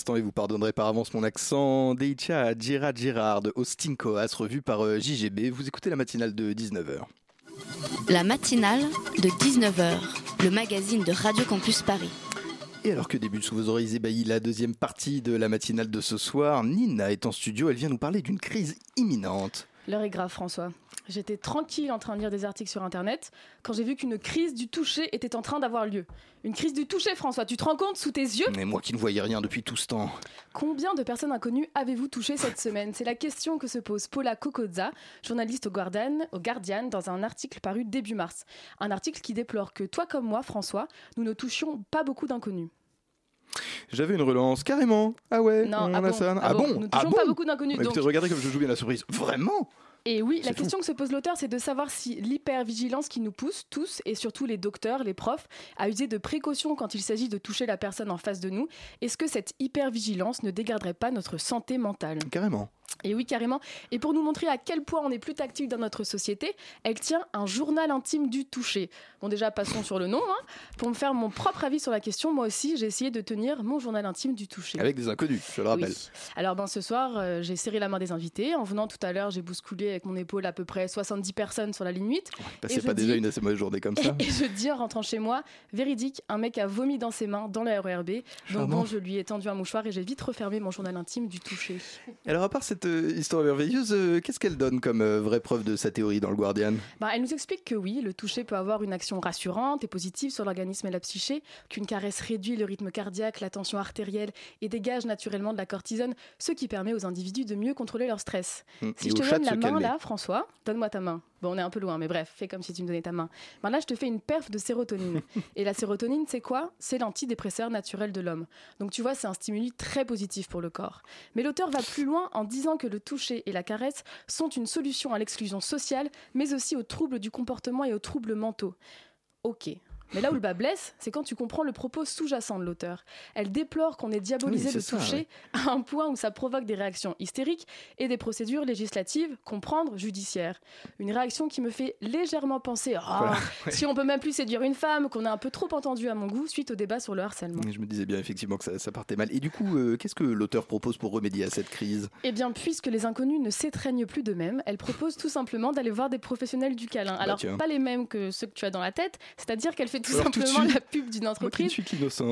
l'instant, et vous pardonnerez par avance mon accent, Deicha Gira Girard de Austin Coas, revu par euh, JGB. Vous écoutez la matinale de 19h. La matinale de 19h, le magazine de Radio Campus Paris. Et alors que débute sous vos oreilles ébahis la deuxième partie de la matinale de ce soir, Nina est en studio, elle vient nous parler d'une crise imminente. L'heure est grave, François. J'étais tranquille en train de lire des articles sur Internet quand j'ai vu qu'une crise du toucher était en train d'avoir lieu. Une crise du toucher, François, tu te rends compte sous tes yeux? Mais moi qui ne voyais rien depuis tout ce temps. Combien de personnes inconnues avez-vous touché cette semaine? C'est la question que se pose Paula Cocozza, journaliste au Guardian, au Guardian, dans un article paru début mars. Un article qui déplore que toi comme moi, François, nous ne touchions pas beaucoup d'inconnus. J'avais une relance, carrément. Ah ouais, Non, on ah a bon, ça. ah Ah bon, bon? Nous ne Ah touchons bon? pas beaucoup d'inconnus, Bah, écoutez, donc- regardez comme je joue bien la surprise. Vraiment? Et oui, la question que se pose l'auteur, c'est de savoir si l'hypervigilance qui nous pousse, tous, et surtout les docteurs, les profs, à user de précautions quand il s'agit de toucher la personne en face de nous, est-ce que cette hypervigilance ne dégraderait pas notre santé mentale? Carrément. Et oui, carrément. Et pour nous montrer à quel point on est plus tactile dans notre société, elle tient un journal intime du toucher. Bon, déjà, passons sur le nom. hein. Pour me faire mon propre avis sur la question, moi aussi, j'ai essayé de tenir mon journal intime du toucher. Avec des inconnus, je le rappelle. Oui. Alors ben, ce soir, euh, j'ai serré la main des invités. En venant tout à l'heure, j'ai bousculé avec mon épaule à peu près 70 personnes sur la ligne 8. Passez Et je pas déjà une assez mauvaise journée comme ça. Et je dis en rentrant chez moi, véridique, un mec a vomi dans ses mains dans la RERB. Donc Charmant. bon, je lui ai tendu un mouchoir et j'ai vite refermé mon journal intime du toucher. Alors, à part cette euh, histoire merveilleuse, euh, qu'est-ce qu'elle donne comme euh, vraie preuve de sa théorie dans le Guardian? Ben, elle nous explique que oui, le toucher peut avoir une action rassurante et positive sur l'organisme et la psyché, qu'une caresse réduit le rythme cardiaque, la tension artérielle et dégage naturellement de la cortisone, ce qui permet aux individus de mieux contrôler leur stress. Hum, Si et je te donne la se main là, François, donne-moi ta main. Bon, on est un peu loin, mais bref, fais comme si tu me donnais ta main. Ben là, je te fais une perf de sérotonine. Et la sérotonine, c'est quoi? C'est l'antidépresseur naturel de l'homme. Donc tu vois, c'est un stimuli très positif pour le corps. Mais l'auteur va plus loin en disant que le toucher et la caresse sont une solution à l'exclusion sociale, mais aussi aux troubles du comportement et aux troubles mentaux. Ok. Mais là où le bas blesse, c'est quand tu comprends le propos sous-jacent de l'auteur. Elle déplore qu'on ait diabolisé Oui, le ça, toucher à un point où ça provoque des réactions hystériques et des procédures législatives, comprendre judiciaires. Une réaction qui me fait légèrement penser Voilà, ouais. si on peut même plus séduire une femme, qu'on a un peu trop entendu à mon goût suite au débat sur le harcèlement. Je me disais bien effectivement que ça, ça partait mal. Et du coup, euh, qu'est-ce que l'auteur propose pour remédier à cette crise? Eh bien, puisque les inconnus ne s'étreignent plus d'eux-mêmes, elle propose tout simplement d'aller voir des professionnels du câlin. Alors, tiens. pas les mêmes que ceux que tu as dans la tête, c'est-à-dire qu'elle fait tout Alors, tout simplement la pub d'une entreprise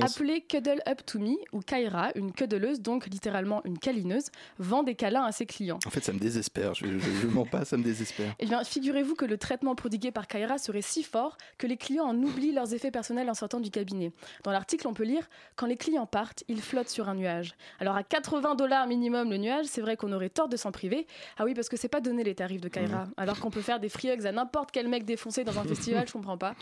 appelée Cuddle Up To Me, ou Kaira, une cuddleuse, donc littéralement une câlineuse, vend des câlins à ses clients. En fait, ça me désespère. Je, je, je mens pas, ça me désespère. Eh bien, figurez-vous que le traitement prodigué par Kaira serait si fort que les clients en oublient leurs effets personnels en sortant du cabinet. Dans l'article, on peut lire Quand les clients partent, ils flottent sur un nuage. Alors, à 80 dollars minimum le nuage, c'est vrai qu'on aurait tort de s'en priver. Ah oui, parce que c'est pas donné les tarifs de Kaira. Mhm. Alors qu'on peut faire des free hugs à n'importe quel mec défoncé dans un festival, je comprends pas.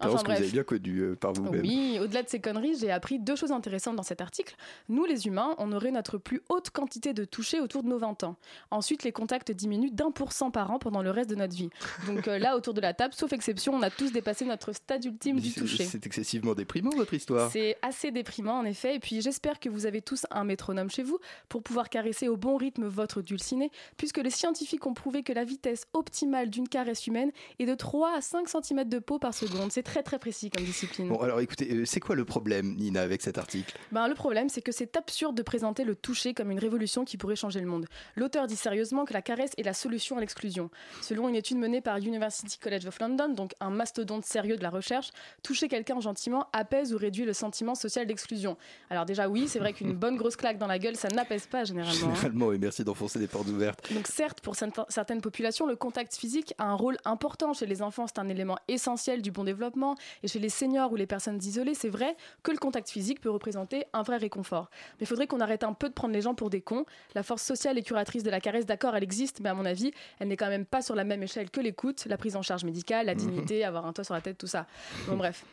Enfin, bref. Bien connue euh, par vous-même. Oui, au-delà de ces conneries, j'ai appris deux choses intéressantes dans cet article. Nous, les humains, on aurait notre plus haute quantité de toucher autour de nos 20 ans. Ensuite, les contacts diminuent d'un pour cent par an pendant le reste de notre vie. Donc euh, là, autour de la table, sauf exception, on a tous dépassé notre stade ultime du toucher. C'est excessivement déprimant votre histoire. C'est assez déprimant en effet, et puis j'espère que vous avez tous un métronome chez vous pour pouvoir caresser au bon rythme votre dulciné, puisque les scientifiques ont prouvé que la vitesse optimale d'une caresse humaine est de 3 à 5 cm de peau par seconde. C'est très très précis comme discipline. Bon, alors écoutez, euh, c'est quoi le problème, Nina, avec cet article? Ben, le problème, c'est que c'est absurde de présenter le toucher comme une révolution qui pourrait changer le monde. L'auteur dit sérieusement que la caresse est la solution à l'exclusion. Selon une étude menée par University College of London, donc un mastodonte sérieux de la recherche, toucher quelqu'un gentiment apaise ou réduit le sentiment social d'exclusion. Alors déjà oui, c'est vrai qu'une bonne grosse claque dans la gueule, ça n'apaise pas généralement. hein. Généralement, et merci d'enfoncer des portes ouvertes. Donc certes, pour certaines populations, le contact physique a un rôle important. Chez les enfants, c'est un élément essentiel du bon développement. Et chez les seniors ou les personnes isolées, c'est vrai que le contact physique peut représenter un vrai réconfort. Mais il faudrait qu'on arrête un peu de prendre les gens pour des cons. La force sociale et curatrice de la caresse, d'accord, elle existe, mais à mon avis, elle n'est quand même pas sur la même échelle que l'écoute, la prise en charge médicale, la Mhm. dignité, avoir un toit sur la tête, tout ça. Bon bref.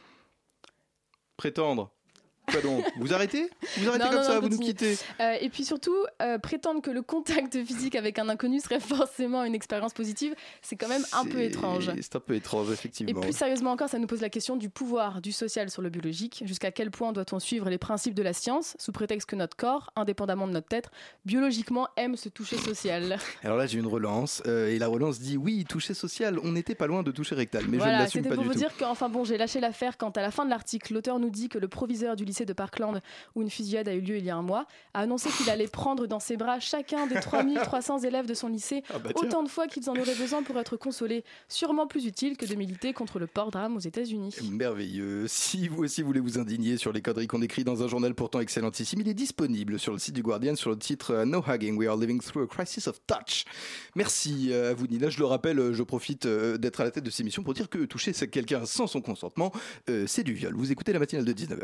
Prétendre. Quoi donc? Vous arrêtez? Vous arrêtez Non, comme non, ça, non, vous nous quittez Euh, et puis surtout, euh, prétendre que le contact physique avec un inconnu serait forcément une expérience positive, c'est quand même un peu étrange. C'est un peu étrange, Et effectivement. plus sérieusement encore, ça nous pose la question du pouvoir du social sur le biologique. Jusqu'à quel point doit-on suivre les principes de la science, sous prétexte que notre corps, indépendamment de notre tête, biologiquement aime se toucher social? Alors là, j'ai une relance, euh, et la relance dit oui, toucher social, on n'était pas loin de toucher rectal, mais je ne Voilà, l'assume c'était pas pour du vous tout. dire qu'enfin bon, j'ai lâché l'affaire quand à la fin de l'article, l'auteur nous dit que le proviseur du lycée lycée de Parkland où une fusillade a eu lieu il y a un mois, a annoncé qu'il allait prendre dans ses bras chacun des 3300 élèves de son lycée Ah bah autant de fois qu'ils en auraient besoin pour être consolés. Sûrement plus utile que de militer contre le port drame aux États-Unis. Merveilleux. Si vous aussi voulez vous indigner sur les conneries qu'on écrit dans un journal pourtant excellentissime, il est disponible sur le site du Guardian sur le titre euh, No Hugging, We Are Living Through a Crisis of Touch. Merci euh, à vous Nina. Je le rappelle, euh, je profite d'être à la tête de cette émission pour dire que toucher quelqu'un sans son consentement, c'est du viol. Vous écoutez la matinale de 19h.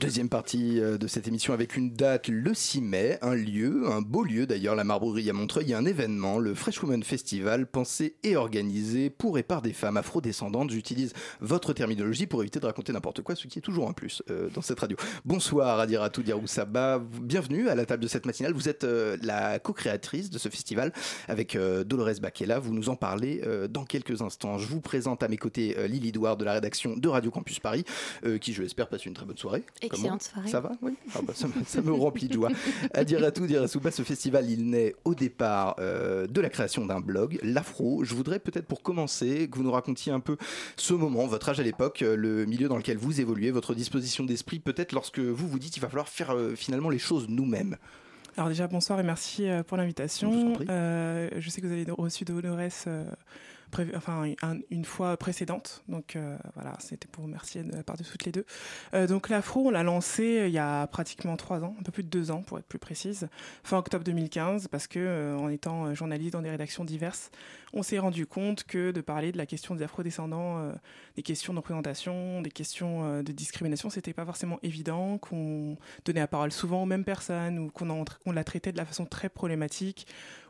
Deuxième partie euh, de cette émission avec une date le 6 mai, un lieu, un beau lieu d'ailleurs, la Marbrerie à Montreuil, un événement, le Fresh Women Festival, pensé et organisé pour et par des femmes afrodescendantes. J'utilise votre terminologie pour éviter de raconter n'importe quoi, ce qui est toujours un plus euh, dans cette radio. Bonsoir Adiratou Diaroussaba, bienvenue à la table de cette matinale. Vous êtes euh, la co-créatrice de ce festival avec Dolores Bakela. Vous nous en parlez dans quelques instants. Je vous présente à mes côtés Lily Douard de la rédaction de Radio Campus Paris, qui je l'espère passe une très bonne soirée. Excellente Comment soirée. Ça va Oui. Ah bah, ça, me, ça me remplit de joie. À dire à tout, dire à Souba, ce festival, il naît au départ euh, de la création d'un blog, l'Afro. Je voudrais peut-être pour commencer que vous nous racontiez un peu ce moment, votre âge à l'époque, euh, le milieu dans lequel vous évoluez, votre disposition d'esprit, peut-être lorsque vous vous dites qu'il va falloir faire euh, finalement les choses nous-mêmes. Alors déjà, bonsoir et merci pour Je l'invitation. Euh, je sais que vous avez reçu Dolores euh, enfin, un- une fois précédente. Donc euh, voilà, c'était pour vous remercier de la part de toutes les deux. Euh, donc l'Afro, on l'a lancé euh, il y a pratiquement trois ans, un peu plus de deux ans pour être plus précise, fin octobre 2015, parce que en étant journaliste dans des rédactions diverses, on s'est rendu compte que de parler de la question des afrodescendants, des questions de représentation, des questions de discrimination, c'était pas forcément évident, qu'on donnait la parole souvent aux mêmes personnes ou qu'on la traitait de la façon très problématique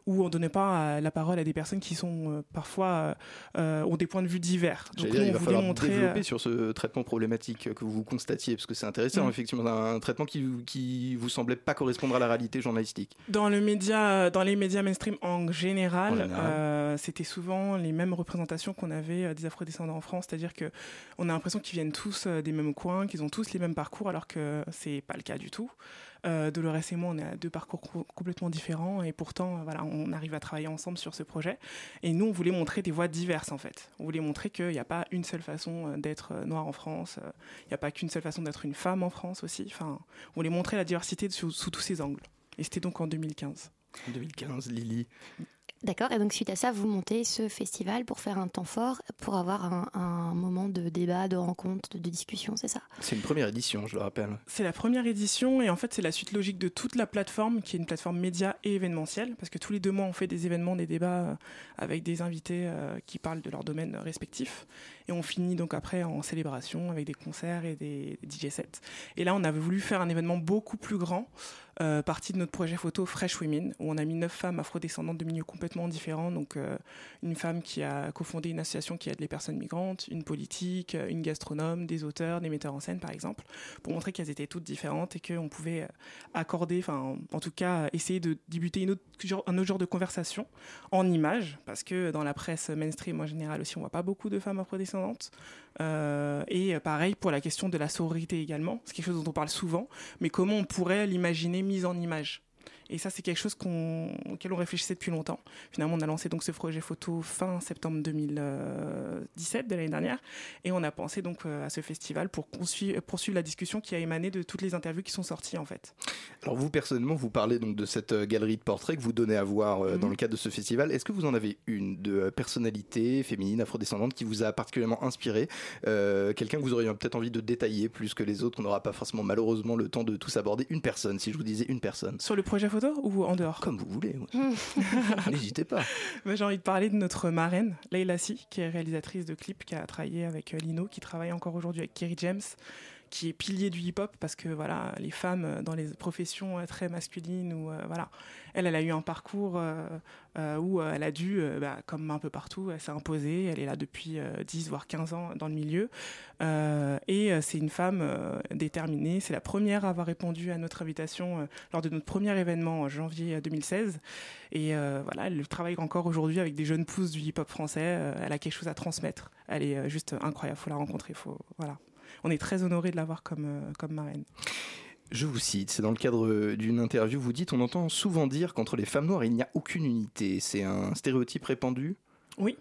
où on donnait pas euh, la parole à des personnes qui sont euh, parfois euh, ont des points de vue divers. J'allais nous, dire, il on va voulait falloir montrer, développer euh, sur ce traitement problématique que vous constatiez, parce que c'est intéressant, Mm. effectivement, un traitement qui, qui vous semblait pas correspondre à la réalité journalistique. Dans le média, dans les médias mainstream en général, euh, c'était souvent les mêmes représentations qu'on avait des afro-descendants en France, c'est-à-dire que on a l'impression qu'ils viennent tous des mêmes coins, qu'ils ont tous les mêmes parcours, alors que c'est pas le cas du tout. Euh, Dolores et moi, on a deux parcours co- complètement différents et pourtant, euh, voilà, on arrive à travailler ensemble sur ce projet. Et nous, on voulait montrer des voies diverses en fait. On voulait montrer qu'il n'y a pas une seule façon euh, d'être euh, noir en France, il n'y a pas qu'une seule façon d'être une femme en France aussi. Enfin, on voulait montrer la diversité sous, sous tous ses angles. Et c'était donc en 2015. 2015, Lily. D'accord, et donc suite à ça, vous montez ce festival pour faire un temps fort, pour avoir un, un moment de débat, de rencontre, de, de discussion, c'est ça? C'est une première édition, je le rappelle. C'est la première édition et en fait c'est la suite logique de toute la plateforme qui est une plateforme média et événementielle parce que tous les deux mois on fait des événements, des débats euh, avec des invités euh, qui parlent de leur domaine respectif et on finit donc après en célébration avec des concerts et des, des DJ sets. Et là on avait voulu faire un événement beaucoup plus grand, euh, partie de notre projet photo Fresh Women où on a mis neuf femmes afrodescendantes de milieux complètement différents, donc euh, une femme qui a cofondé une association qui aide les personnes migrantes, une politique, euh, une gastronome, des auteurs, des metteurs en scène par exemple pour montrer qu'elles étaient toutes différentes et qu'on pouvait euh, accorder, enfin en tout cas essayer de débuter une autre, un autre genre de conversation en images, parce que dans la presse mainstream en général aussi on voit pas beaucoup de femmes afrodescendantes. Euh, et pareil pour la question de la sororité également, c'est quelque chose dont on parle souvent, mais comment on pourrait l'imaginer mise en image? Et ça, c'est quelque chose qu'on, auquel on réfléchissait depuis longtemps. Finalement, on a lancé donc ce projet photo fin septembre 2017 de l'année dernière, et on a pensé donc euh, à ce festival pour poursuivre, la discussion qui a émané de toutes les interviews qui sont sorties en fait. Alors vous personnellement, vous parlez donc de cette euh, galerie de portraits que vous donnez à voir euh, dans Mhm. le cadre de ce festival. Est-ce que vous en avez une de personnalité féminine, afrodescendante, qui vous a particulièrement inspiré Euh, Quelqu'un que vous auriez peut-être envie de détailler plus que les autres, qu'on n'aura pas forcément malheureusement le temps de tous aborder? Une personne, si je vous disais une personne. Sur le projet photo ou en dehors? Comme vous voulez. N'hésitez pas. Bah, J'ai envie de parler de notre marraine, Leila Si, qui est réalisatrice de clips, qui a travaillé avec euh, Lino, qui travaille encore aujourd'hui avec Kerry James, qui est pilier du hip-hop parce que voilà, les femmes euh, dans les professions euh, très masculines ou euh, voilà, elle, elle a eu un parcours où elle a dû, bah, comme un peu partout, elle s'est imposée. Elle est là depuis euh, 10 voire 15 ans dans le milieu et c'est une femme déterminée. C'est la première à avoir répondu à notre invitation lors de notre premier événement en janvier euh, 2016. Et voilà, elle travaille encore aujourd'hui avec des jeunes pousses du hip-hop français. Elle a quelque chose à transmettre. Elle est juste incroyable. Faut la rencontrer. Faut voilà. On est très honoré de l'avoir comme euh, comme marraine. Je vous cite, c'est dans le cadre d'une interview, vous dites, on entend souvent dire qu'entre les femmes noires, il n'y a aucune unité. C'est un stéréotype répandu? Oui.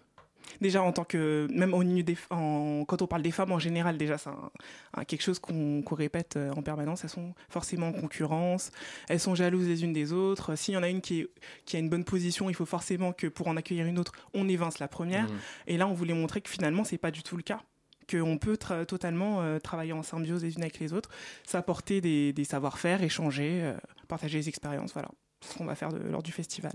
Déjà, en tant que. Même au des, en, quand on parle des femmes en général, déjà, c'est un- un- quelque chose qu'on répète euh, en permanence. Elles sont forcément en concurrence, elles sont jalouses les unes des autres. S'il y en a une qui, est- qui a une bonne position, il faut forcément que pour en accueillir une autre, on évince la première. Mhm. Et là, on voulait montrer que finalement, c'est pas du tout le cas. Qu'on peut totalement euh, travailler en symbiose les unes avec les autres, s'apporter des, des savoir-faire, échanger, euh, partager les expériences. Voilà. Ce qu'on va faire de- lors du festival.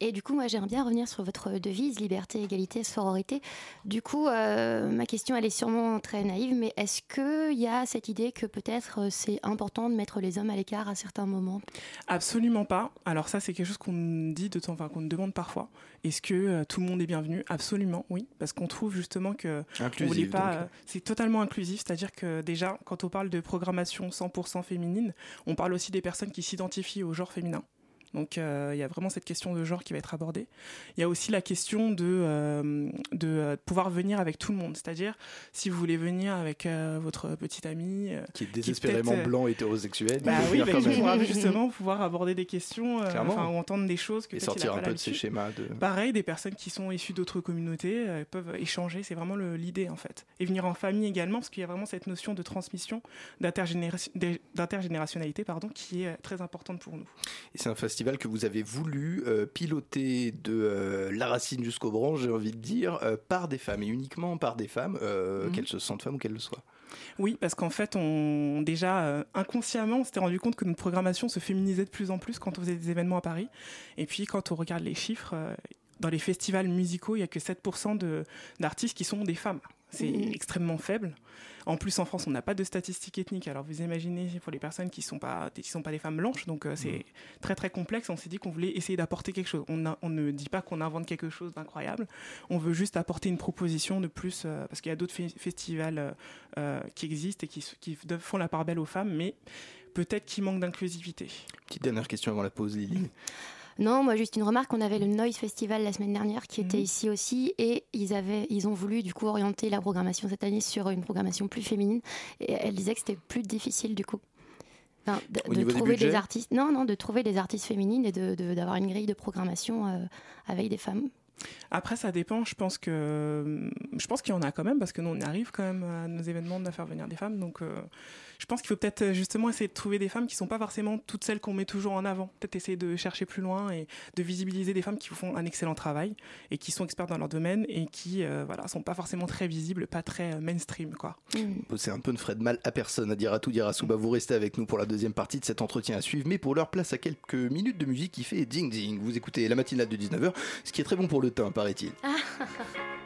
Et du coup, moi, j'aimerais bien revenir sur votre devise liberté, égalité, sororité. Du coup, euh, ma question, elle est sûrement très naïve, mais est-ce qu'il y a cette idée que peut-être euh, c'est important de mettre les hommes à l'écart à certains moments? Absolument pas. Alors ça, c'est quelque chose qu'on nous dit de temps, enfin qu'on nous demande parfois. Est-ce que euh, tout le monde est bienvenu? Absolument, oui, parce qu'on trouve justement que voulait pas. euh, c'est totalement inclusif, c'est-à-dire que déjà, quand on parle de programmation 100% féminine, on parle aussi des personnes qui s'identifient au genre féminin. Donc euh, il y a vraiment cette question de genre qui va être abordée. Il y a aussi la question de, euh, de euh, pouvoir venir avec tout le monde. C'est-à-dire, si vous voulez venir avec votre petite amie... Qui est désespérément euh, blanc hétérosexuel. bah oui, bah, qui pourra justement pouvoir aborder des questions, ou entendre des choses que Et sortir un peu de ces schémas de- Pareil, des personnes qui sont issues d'autres communautés peuvent échanger. C'est vraiment l'idée en fait. Et venir en famille également, parce qu'il y a vraiment cette notion de transmission, d'intergénération- d'intergénérationnalité, pardon, qui est très importante pour nous. Et c'est un festival que vous avez voulu euh, piloter de euh, la racine jusqu'au branche, j'ai envie de dire, euh, par des femmes et uniquement par des femmes, Mhm. qu'elles se sentent femmes ou qu'elles le soient. Oui, parce qu'en fait, on déjà inconsciemment, on s'était rendu compte que notre programmation se féminisait de plus en plus quand on faisait des événements à Paris. Et puis, quand on regarde les chiffres, dans les festivals musicaux, il n'y a que 7% de- d'artistes qui sont des femmes. C'est Mhm. extrêmement faible. En plus, en France, on n'a pas de statistiques ethniques. Alors, vous imaginez pour les personnes qui ne sont, pas- qui sont pas des femmes blanches, donc euh, c'est très très complexe. On s'est dit qu'on voulait essayer d'apporter quelque chose. On, a- on ne dit pas qu'on invente quelque chose d'incroyable. On veut juste apporter une proposition de plus, euh, parce qu'il y a d'autres fe- festivals euh, qui existent et qui, qui font la part belle aux femmes, mais peut-être qu'il manque d'inclusivité. Petite dernière question avant la pause, Lily. Non, moi juste une remarque. On avait le Noise Festival la semaine dernière qui Mhm. était ici aussi et ils avaient, ils ont voulu du coup orienter la programmation cette année sur une programmation plus féminine et elle disait que c'était plus difficile du coup. Enfin, de, de trouver des, artistes, non, non, de trouver des artistes féminines et de de- d'avoir une grille de programmation euh, avec des femmes. Après, ça dépend. Je pense que je pense qu'il y en a quand même parce que nous, on arrive quand même à nos événements de faire venir des femmes. Donc, euh, je pense qu'il faut peut-être euh, justement essayer de trouver des femmes qui sont pas forcément toutes celles qu'on met toujours en avant. Peut-être essayer de chercher plus loin et de visibiliser des femmes qui font un excellent travail et qui sont expertes dans leur domaine et qui, euh, voilà, sont pas forcément très visibles, pas très euh, mainstream, quoi. C'est un peu ne ferait de mal à personne à dire à tout dire à Souba. Vous restez avec nous pour la deuxième partie de cet entretien à suivre. Mais pour leur place à quelques minutes de musique qui fait ding ding. Vous écoutez la matinale de 19h, ce qui est très bon pour le teint, paraît-il.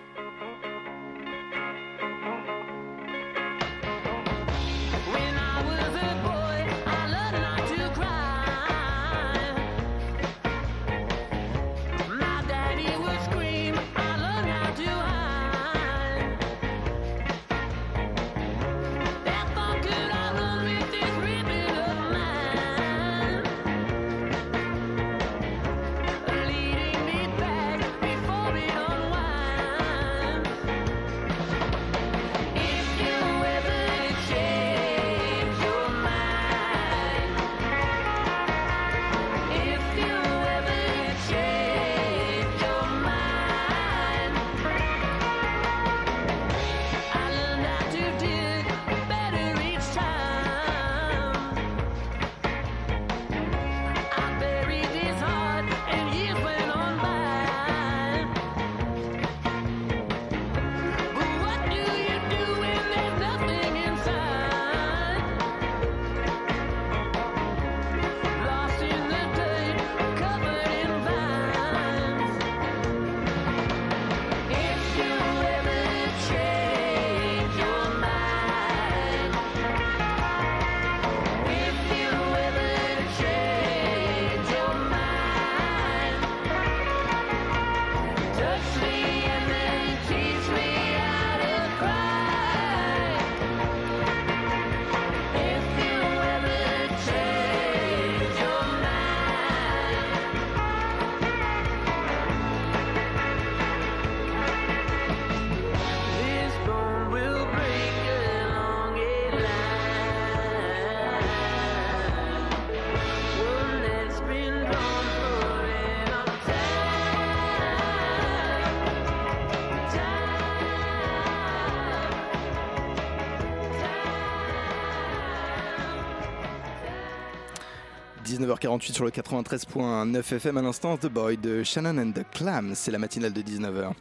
19h48 sur le 93.9 FM à l'instant The Boy de Shannon and the Clams. C'est la matinale de 19h.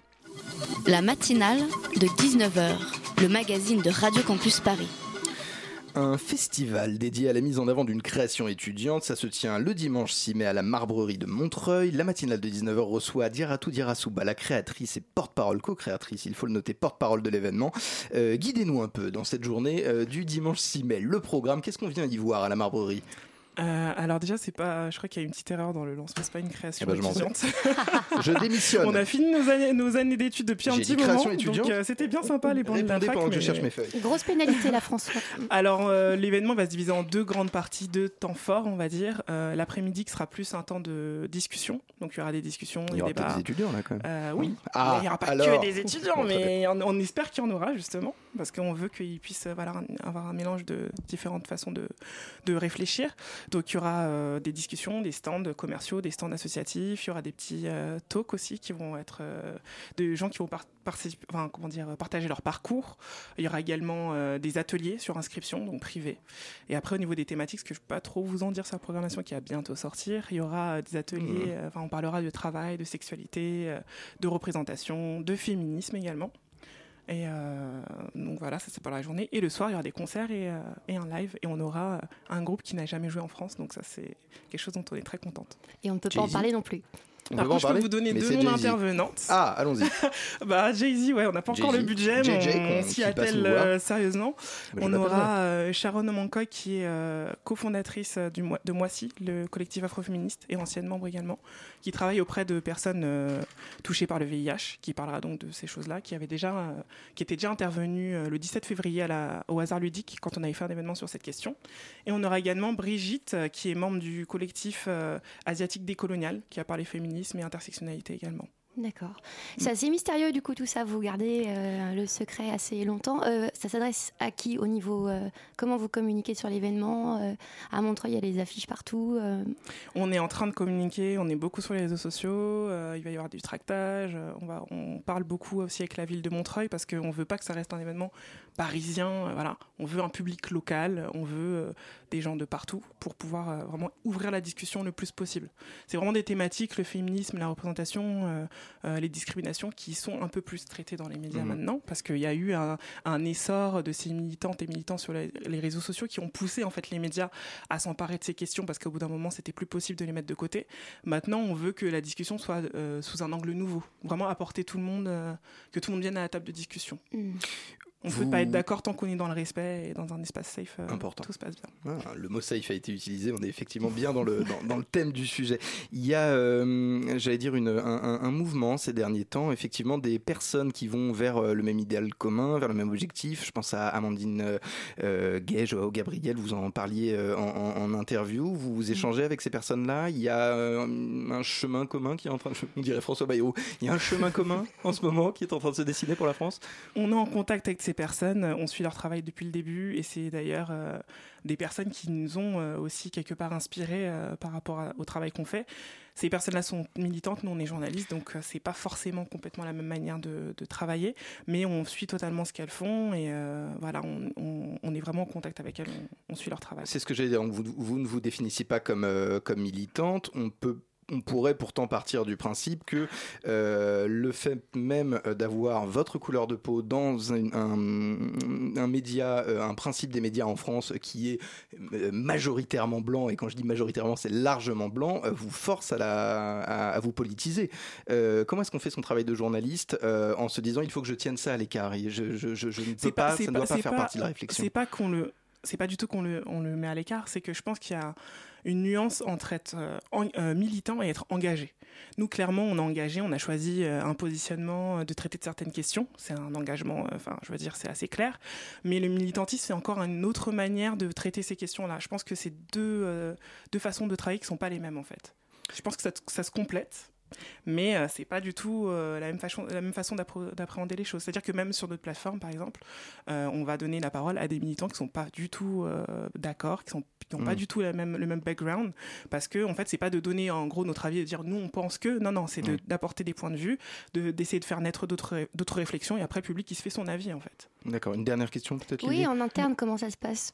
La matinale de 19h, le magazine de Radio Campus Paris. Un festival dédié à la mise en avant d'une création étudiante, ça se tient le dimanche 6 mai à la Marbrerie de Montreuil. La matinale de 19h reçoit Diaratou Diarasouba, la créatrice et porte-parole, co-créatrice, il faut le noter, porte-parole de l'événement. Euh, Guidez-nous un peu dans cette journée euh, du dimanche 6 mai. Le programme, qu'est-ce qu'on vient y voir à la Marbrerie? Euh, alors déjà, c'est pas. Je crois qu'il y a une petite erreur dans le lancement. C'est pas une création Eh ben, je m'en étudiante. Je démissionne. On a fini nos années, nos années d'études depuis un petit moment. étudiante. Donc euh, c'était bien sympa les bandes de la Répondez fac, je cherche mes feuilles. Grosse pénalité là, François. Alors euh, l'événement va se diviser en deux grandes parties, deux temps forts, on va dire. Euh, L'après-midi qui sera plus un temps de discussion. Donc il y aura des discussions, Il y des aura débats. peut-être des étudiants là quand même. Euh, oui, Ah, Mais il n'y aura pas alors. que des étudiants, mais on, on espère qu'il y en aura justement, parce qu'on veut qu'ils puissent voilà, avoir un mélange de différentes façons de, de réfléchir. Donc il y aura euh, des discussions, des stands commerciaux, des stands associatifs, il y aura des petits euh, talks aussi qui vont être euh, de gens qui vont par- participer- enfin, comment dire, partager leur parcours. Il y aura également des ateliers sur inscription, donc privés. Et après au niveau des thématiques, ce que je peux pas trop vous en dire sur la programmation qui va bientôt sortir, il y aura des ateliers, euh, enfin on parlera de travail, de sexualité, de représentation, de féminisme également. Et euh, donc voilà, ça c'est pour la journée. Et le soir, il y aura des concerts et, euh, et un live. Et on aura euh, un groupe qui n'a jamais joué en France. Donc ça, c'est quelque chose dont on est très contente. Et on ne peut pas en parler non plus. On Par contre, je peux vous donner Mais deux noms d'intervenantes. Ah, allons-y. bah, Jay-Z, ouais, on n'a pas encore le budget, mais on qu'on- s'y qui passe attelle euh, sérieusement. Bah, on aura euh, Sharon Omankoy, qui est euh, cofondatrice euh, du de Moissy, le collectif afroféministe, et ancienne membre également, qui travaille auprès de personnes euh, touchées par le VIH, qui parlera donc de ces choses-là, qui avait déjà, euh, qui était déjà intervenue euh, le 17 février à la, au hasard ludique, quand on avait fait un événement sur cette question. Et on aura également Brigitte, euh, qui est membre du collectif euh, asiatique décolonial, qui a parlé féminisme et intersectionnalité également. D'accord. C'est assez mystérieux du coup tout ça. Vous gardez euh, le secret assez longtemps. Euh, ça s'adresse à qui au niveau euh, comment vous communiquez sur l'événement À Montreuil, il y a les affiches partout. On est en train de communiquer, on est beaucoup sur les réseaux sociaux, il va y avoir du tractage, on, va, on parle beaucoup aussi avec la ville de Montreuil parce qu'on ne veut pas que ça reste un événement parisien, euh, voilà. on veut un public local, on veut euh, des gens de partout pour pouvoir euh, vraiment ouvrir la discussion le plus possible. C'est vraiment des thématiques, le féminisme, la représentation, euh, euh, les discriminations qui sont un peu plus traitées dans les médias Mhm. maintenant parce qu'il y a eu un, un essor de ces militantes et militants sur les, les réseaux sociaux qui ont poussé en fait les médias à s'emparer de ces questions parce qu'au bout d'un moment c'était plus possible de les mettre de côté. Maintenant on veut que la discussion soit euh, sous un angle nouveau, vraiment apporter tout le monde, euh, que tout le monde vienne à la table de discussion. hmm. On ne peut pas être d'accord tant qu'on est dans le respect et dans un espace safe. euh, Important. Tout se passe bien. Ah, le mot safe a été utilisé, on est effectivement bien dans le, dans, dans le thème du sujet. Il y a, euh, j'allais dire, une, un, mouvement ces derniers temps, effectivement, des personnes qui vont vers euh, le même idéal commun, vers le même objectif. Je pense à Amandine euh, Gay, Joao Gabriel, vous en parliez en, en- en interview, vous vous échangez avec ces personnes-là. Il y a un chemin commun qui est en train de, on dirait François Bayrou, il y a un chemin commun en ce moment qui est en train de se dessiner pour la France? On est en contact avec ces personnes, on suit leur travail depuis le début et c'est d'ailleurs euh, des personnes qui nous ont euh, aussi quelque part inspirés euh, par rapport au travail qu'on fait. Ces personnes-là sont militantes, nous on est journalistes, donc euh, c'est pas forcément complètement la même manière de, travailler, mais on suit totalement ce qu'elles font et euh, voilà, on, est vraiment en contact avec elles, on, suit leur travail. C'est ce que j'allais dire. Vous, ne vous définissez pas euh, comme militante. On peut. On pourrait pourtant partir du principe que euh, le fait même euh, d'avoir votre couleur de peau dans un, un- un média, euh, un principe des médias en France qui est majoritairement blanc, et quand je dis majoritairement, c'est largement blanc, vous force à, la, à, à vous politiser. Euh, comment est-ce qu'on fait son travail de journaliste euh, en se disant il faut que je tienne ça à l'écart je, je- je- je ne peux pas, ça ne doit pas faire partie de la réflexion. C'est pas qu'on le, c'est pas du tout qu'on le, on le met à l'écart. C'est que je pense qu'il y a une nuance entre être euh, en- euh, militant et être engagé. Nous, clairement, on est engagé, on a choisi euh, un positionnement de traiter de certaines questions. C'est un engagement, enfin, je veux dire, c'est assez clair. Mais le militantisme, c'est encore une autre manière de traiter ces questions-là. Je pense que c'est deux, deux façons de travailler qui sont pas les mêmes, en fait. Je pense que ça se complète. Mais euh, c'est pas du tout euh, la même façon, la même façon d'appréhender les choses. C'est-à-dire que même sur d'autres plateformes, par exemple, euh, on va donner la parole à des militants qui sont pas du tout euh, d'accord, qui sont qui n'ont pas Mm. du tout la même, le même background, parce que en fait, c'est pas de donner en gros notre avis et de dire nous on pense que, non, non, c'est de- Mm. d'apporter des points de vue, de- d'essayer de faire naître d'autres d'autres réflexions, et après le public qui se fait son avis en fait. D'accord. Une dernière question peut-être. Oui, en interne, comment ça se passe?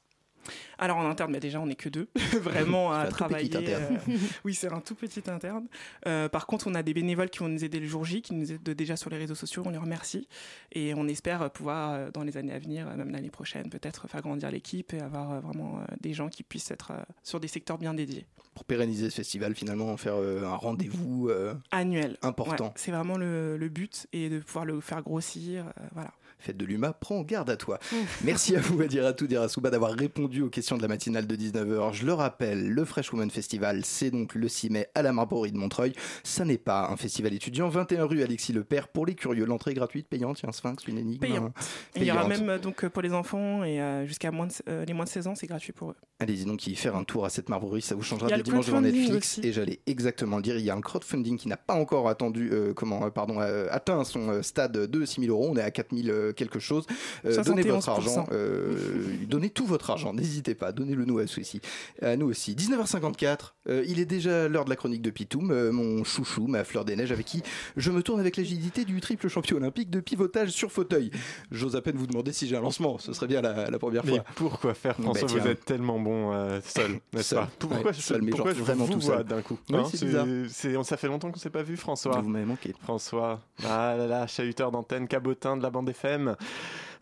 Alors en interne, mais déjà on n'est que deux, vraiment à un tout travailler. petit interne. euh, oui, c'est un tout petit interne. Euh, par contre, on a des bénévoles qui vont nous aider le jour J, qui nous aident déjà sur les réseaux sociaux. On les remercie et on espère pouvoir euh, dans les années à venir, euh, même l'année prochaine, peut-être faire grandir l'équipe et avoir euh, vraiment euh, des gens qui puissent être euh, sur des secteurs bien dédiés. Pour pérenniser ce festival, finalement, faire euh, un rendez-vous euh, Annuel. important. Ouais, c'est vraiment le, le but et de pouvoir le faire grossir. euh, voilà. Fête de l'UMA, prends garde à toi. Merci à vous, Adira Souba, d'avoir répondu aux questions de la matinale de 19h. Je le rappelle, le Fresh Woman Festival, c'est donc le 6 mai à la Marborie de Montreuil. Ça n'est pas un festival étudiant. 21 rue Alexis Lepère pour les curieux. L'entrée gratuite, payante, il y a un sphinx, une énigme. Payant. un- Et il y aura Payante. même euh, donc euh, pour les enfants et euh, jusqu'à moins de- euh, les moins de 16 ans, c'est gratuit pour eux. Allez-y donc y faire un tour à cette Marborie, ça vous changera Il y a de le dimanche devant Netflix. aussi. Et j'allais exactement le dire, il y a un crowdfunding qui n'a pas encore attendu, euh, comment, pardon, euh, atteint son stade de 6 000 euros. On est à 4 000 euh, quelque chose. Euh, donnez votre 71%. argent, euh, donnez tout votre argent, n'hésitez pas, donnez-le nous à aussi. À nous aussi. 19h54, euh, il est déjà l'heure de la chronique de Pitoum, euh, mon chouchou, ma fleur des neiges, avec qui je me tourne avec l'agilité du triple champion olympique de pivotage sur fauteuil. J'ose à peine vous demander si j'ai un lancement, ce serait bien la, la première Mais fois. pourquoi faire, François. Vous êtes tellement bon euh, seul, n'est-ce Seul. pas? Pourquoi, Ouais, je, seul, mais pourquoi genre je vraiment vous tout vois seul. d'un coup? Oui, Hein, Ça fait longtemps qu'on s'est pas vu, François. Vous m'avez manqué. François, ah là là, chahuteur d'antenne, cabotin de la bande FM.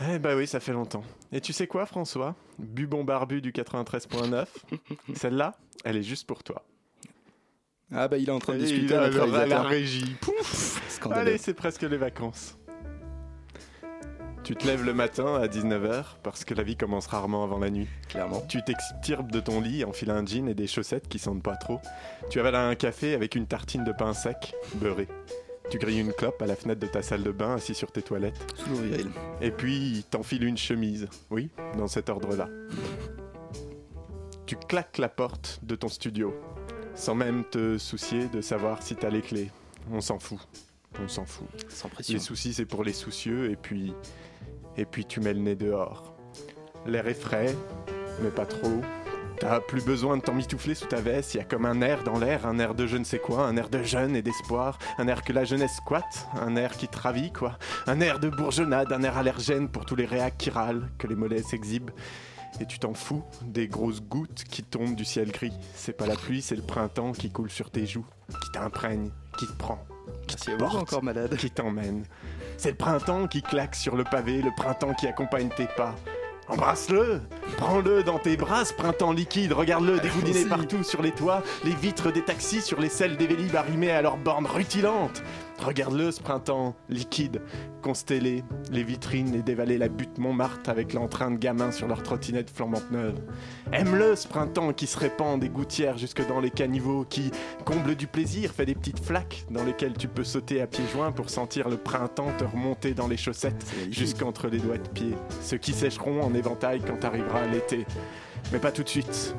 Eh bah oui, ça fait longtemps. Et tu sais quoi, François? Bubon barbu du 93.9, celle-là, elle est juste pour toi. Ah bah il est en train de discuter avec la régie. Pouf Scandaleux. Allez, c'est presque les vacances. Tu te lèves le matin à 19h parce que la vie commence rarement avant la nuit. Clairement. Tu t'extirpes de ton lit, enfiles un jean et des chaussettes qui sentent pas trop. Tu avales un café avec une tartine de pain sec, beurré. Tu grilles une clope à la fenêtre de ta salle de bain assis sur tes toilettes. Sous l'eau viril. Et puis t'enfiles une chemise. Oui, dans cet ordre-là. Tu claques la porte de ton studio, sans même te soucier de savoir si t'as les clés. On s'en fout. On s'en fout. Sans pression. Les soucis, c'est pour les soucieux, et puis. Et puis tu mets le nez dehors. L'air est frais, mais pas trop. T'as plus besoin de t'emmitoufler sous ta veste, y a comme un air dans l'air, un air de je ne sais quoi, un air de jeune et d'espoir, un air que la jeunesse squatte, un air qui te ravit, quoi. Un air de bourgeonnade, un air allergène pour tous les réacs qui râlent, que les mollets s'exhibent. Et tu t'en fous des grosses gouttes qui tombent du ciel gris. C'est pas la pluie, c'est le printemps qui coule sur tes joues, qui t'imprègne, qui te prend, qui Merci te à vous, porte, encore malade. qui t'emmène. C'est le printemps qui claque sur le pavé, le printemps qui accompagne tes pas. Embrasse-le, prends-le dans tes bras, ce printemps liquide, regarde-le dégoudiner Aussi. partout sur les toits, les vitres des taxis sur les selles des vélib arrimées à leurs bornes rutilantes. Regarde-le, ce printemps liquide, consteller les vitrines et dévaler la butte Montmartre avec l'entrain de gamins sur leurs trottinettes flambantes neuves. Aime-le, ce printemps qui se répand des gouttières jusque dans les caniveaux, qui comble du plaisir, fait des petites flaques dans lesquelles tu peux sauter à pieds joints pour sentir le printemps te remonter dans les chaussettes jusqu'entre les doigts de pied, ceux qui sécheront en éventail quand arrivera l'été. Mais pas tout de suite.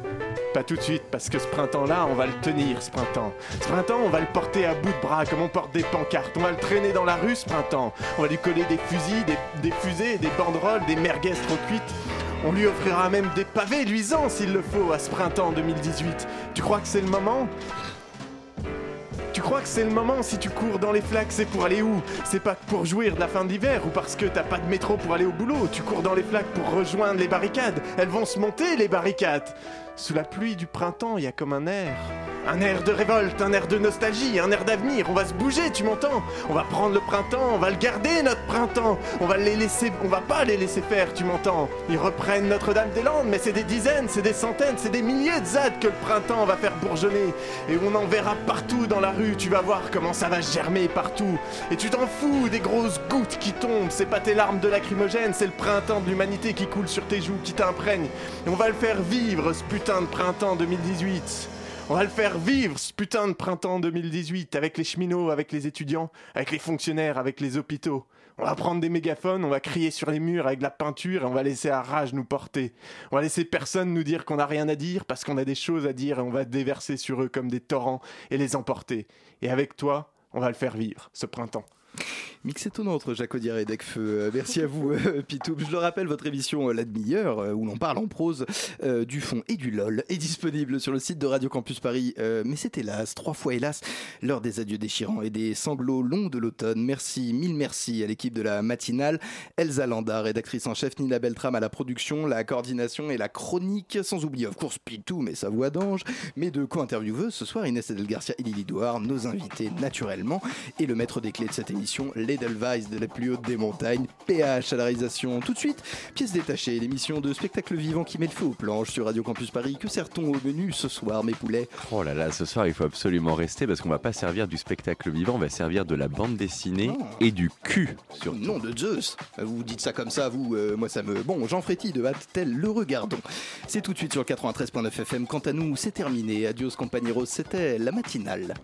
Pas tout de suite, parce que ce printemps-là, on va le tenir, ce printemps. Ce printemps, on va le porter à bout de bras, comme on porte des pancartes. On va le traîner dans la rue, ce printemps. On va lui coller des fusils, des, fusées, des banderoles, des merguez trop cuites. On lui offrira même des pavés luisants, s'il le faut, à ce printemps 2018. Tu crois que c'est le moment? Tu crois que c'est le moment si tu cours dans les flaques, c'est pour aller où? C'est pas pour jouir de la fin de l'hiver ou parce que t'as pas de métro pour aller au boulot. Tu cours dans les flaques pour rejoindre les barricades. Elles vont se monter, les barricades. Sous la pluie du printemps, il y a comme un air. Un air de révolte, un air de nostalgie, un air d'avenir. On va se bouger, tu m'entends? On va prendre le printemps, on va le garder, notre printemps. On va les laisser, on va pas les laisser faire, tu m'entends? Ils reprennent Notre-Dame-des-Landes, mais c'est des dizaines, c'est des centaines, c'est des milliers de ZAD que le printemps va faire bourgeonner. Et on en verra partout dans la rue, tu vas voir comment ça va germer partout. Et tu t'en fous des grosses gouttes qui tombent, c'est pas tes larmes de lacrymogène, c'est le printemps de l'humanité qui coule sur tes joues, qui t'imprègne. On va le faire vivre, ce putain de printemps 2018. On va le faire vivre, ce putain de printemps 2018, avec les cheminots, avec les étudiants, avec les fonctionnaires, avec les hôpitaux. On va prendre des mégaphones, on va crier sur les murs avec de la peinture et on va laisser à rage nous porter. On va laisser personne nous dire qu'on n'a rien à dire parce qu'on a des choses à dire et on va déverser sur eux comme des torrents et les emporter. Et avec toi, on va le faire vivre, ce printemps. Mix étonnant entre Jacques Audiard et Decfeu. Euh, Merci à vous, euh, Pitou. Je le rappelle, votre émission euh, La demi-heure, où l'on parle en prose du fond et du LOL, est disponible sur le site de Radio Campus Paris. Mais c'est hélas, trois fois hélas, l'heure des adieux déchirants et des sanglots longs de l'automne. Merci, mille merci à l'équipe de la matinale. Elsa Landa, rédactrice en chef, Nina Beltram à la production, la coordination et la chronique, sans oublier, of course, Pitou, mais sa voix d'ange. Mes deux co-intervieweuses ce soir, Inès Edel Garcia et Lily Douard, nos invités naturellement, et le maître des clés de cette émission, de la plus haute des montagnes, PH à la réalisation. Tout de suite, pièce détachée, l'émission de spectacle vivant qui met le feu aux planches sur Radio Campus Paris. Que sert-on au menu ce soir, mes poulets? Oh là là, ce soir il faut absolument rester parce qu'on va pas servir du spectacle vivant, on va servir de la bande dessinée et du cul. Sur Nom de Zeus Vous dites ça comme ça, vous, euh, moi ça me... Bon, Jean Fréty de Tel le regardons. C'est tout de suite sur le 93.9 FM. Quant à nous, c'est terminé. Adios compañeros, c'était la matinale.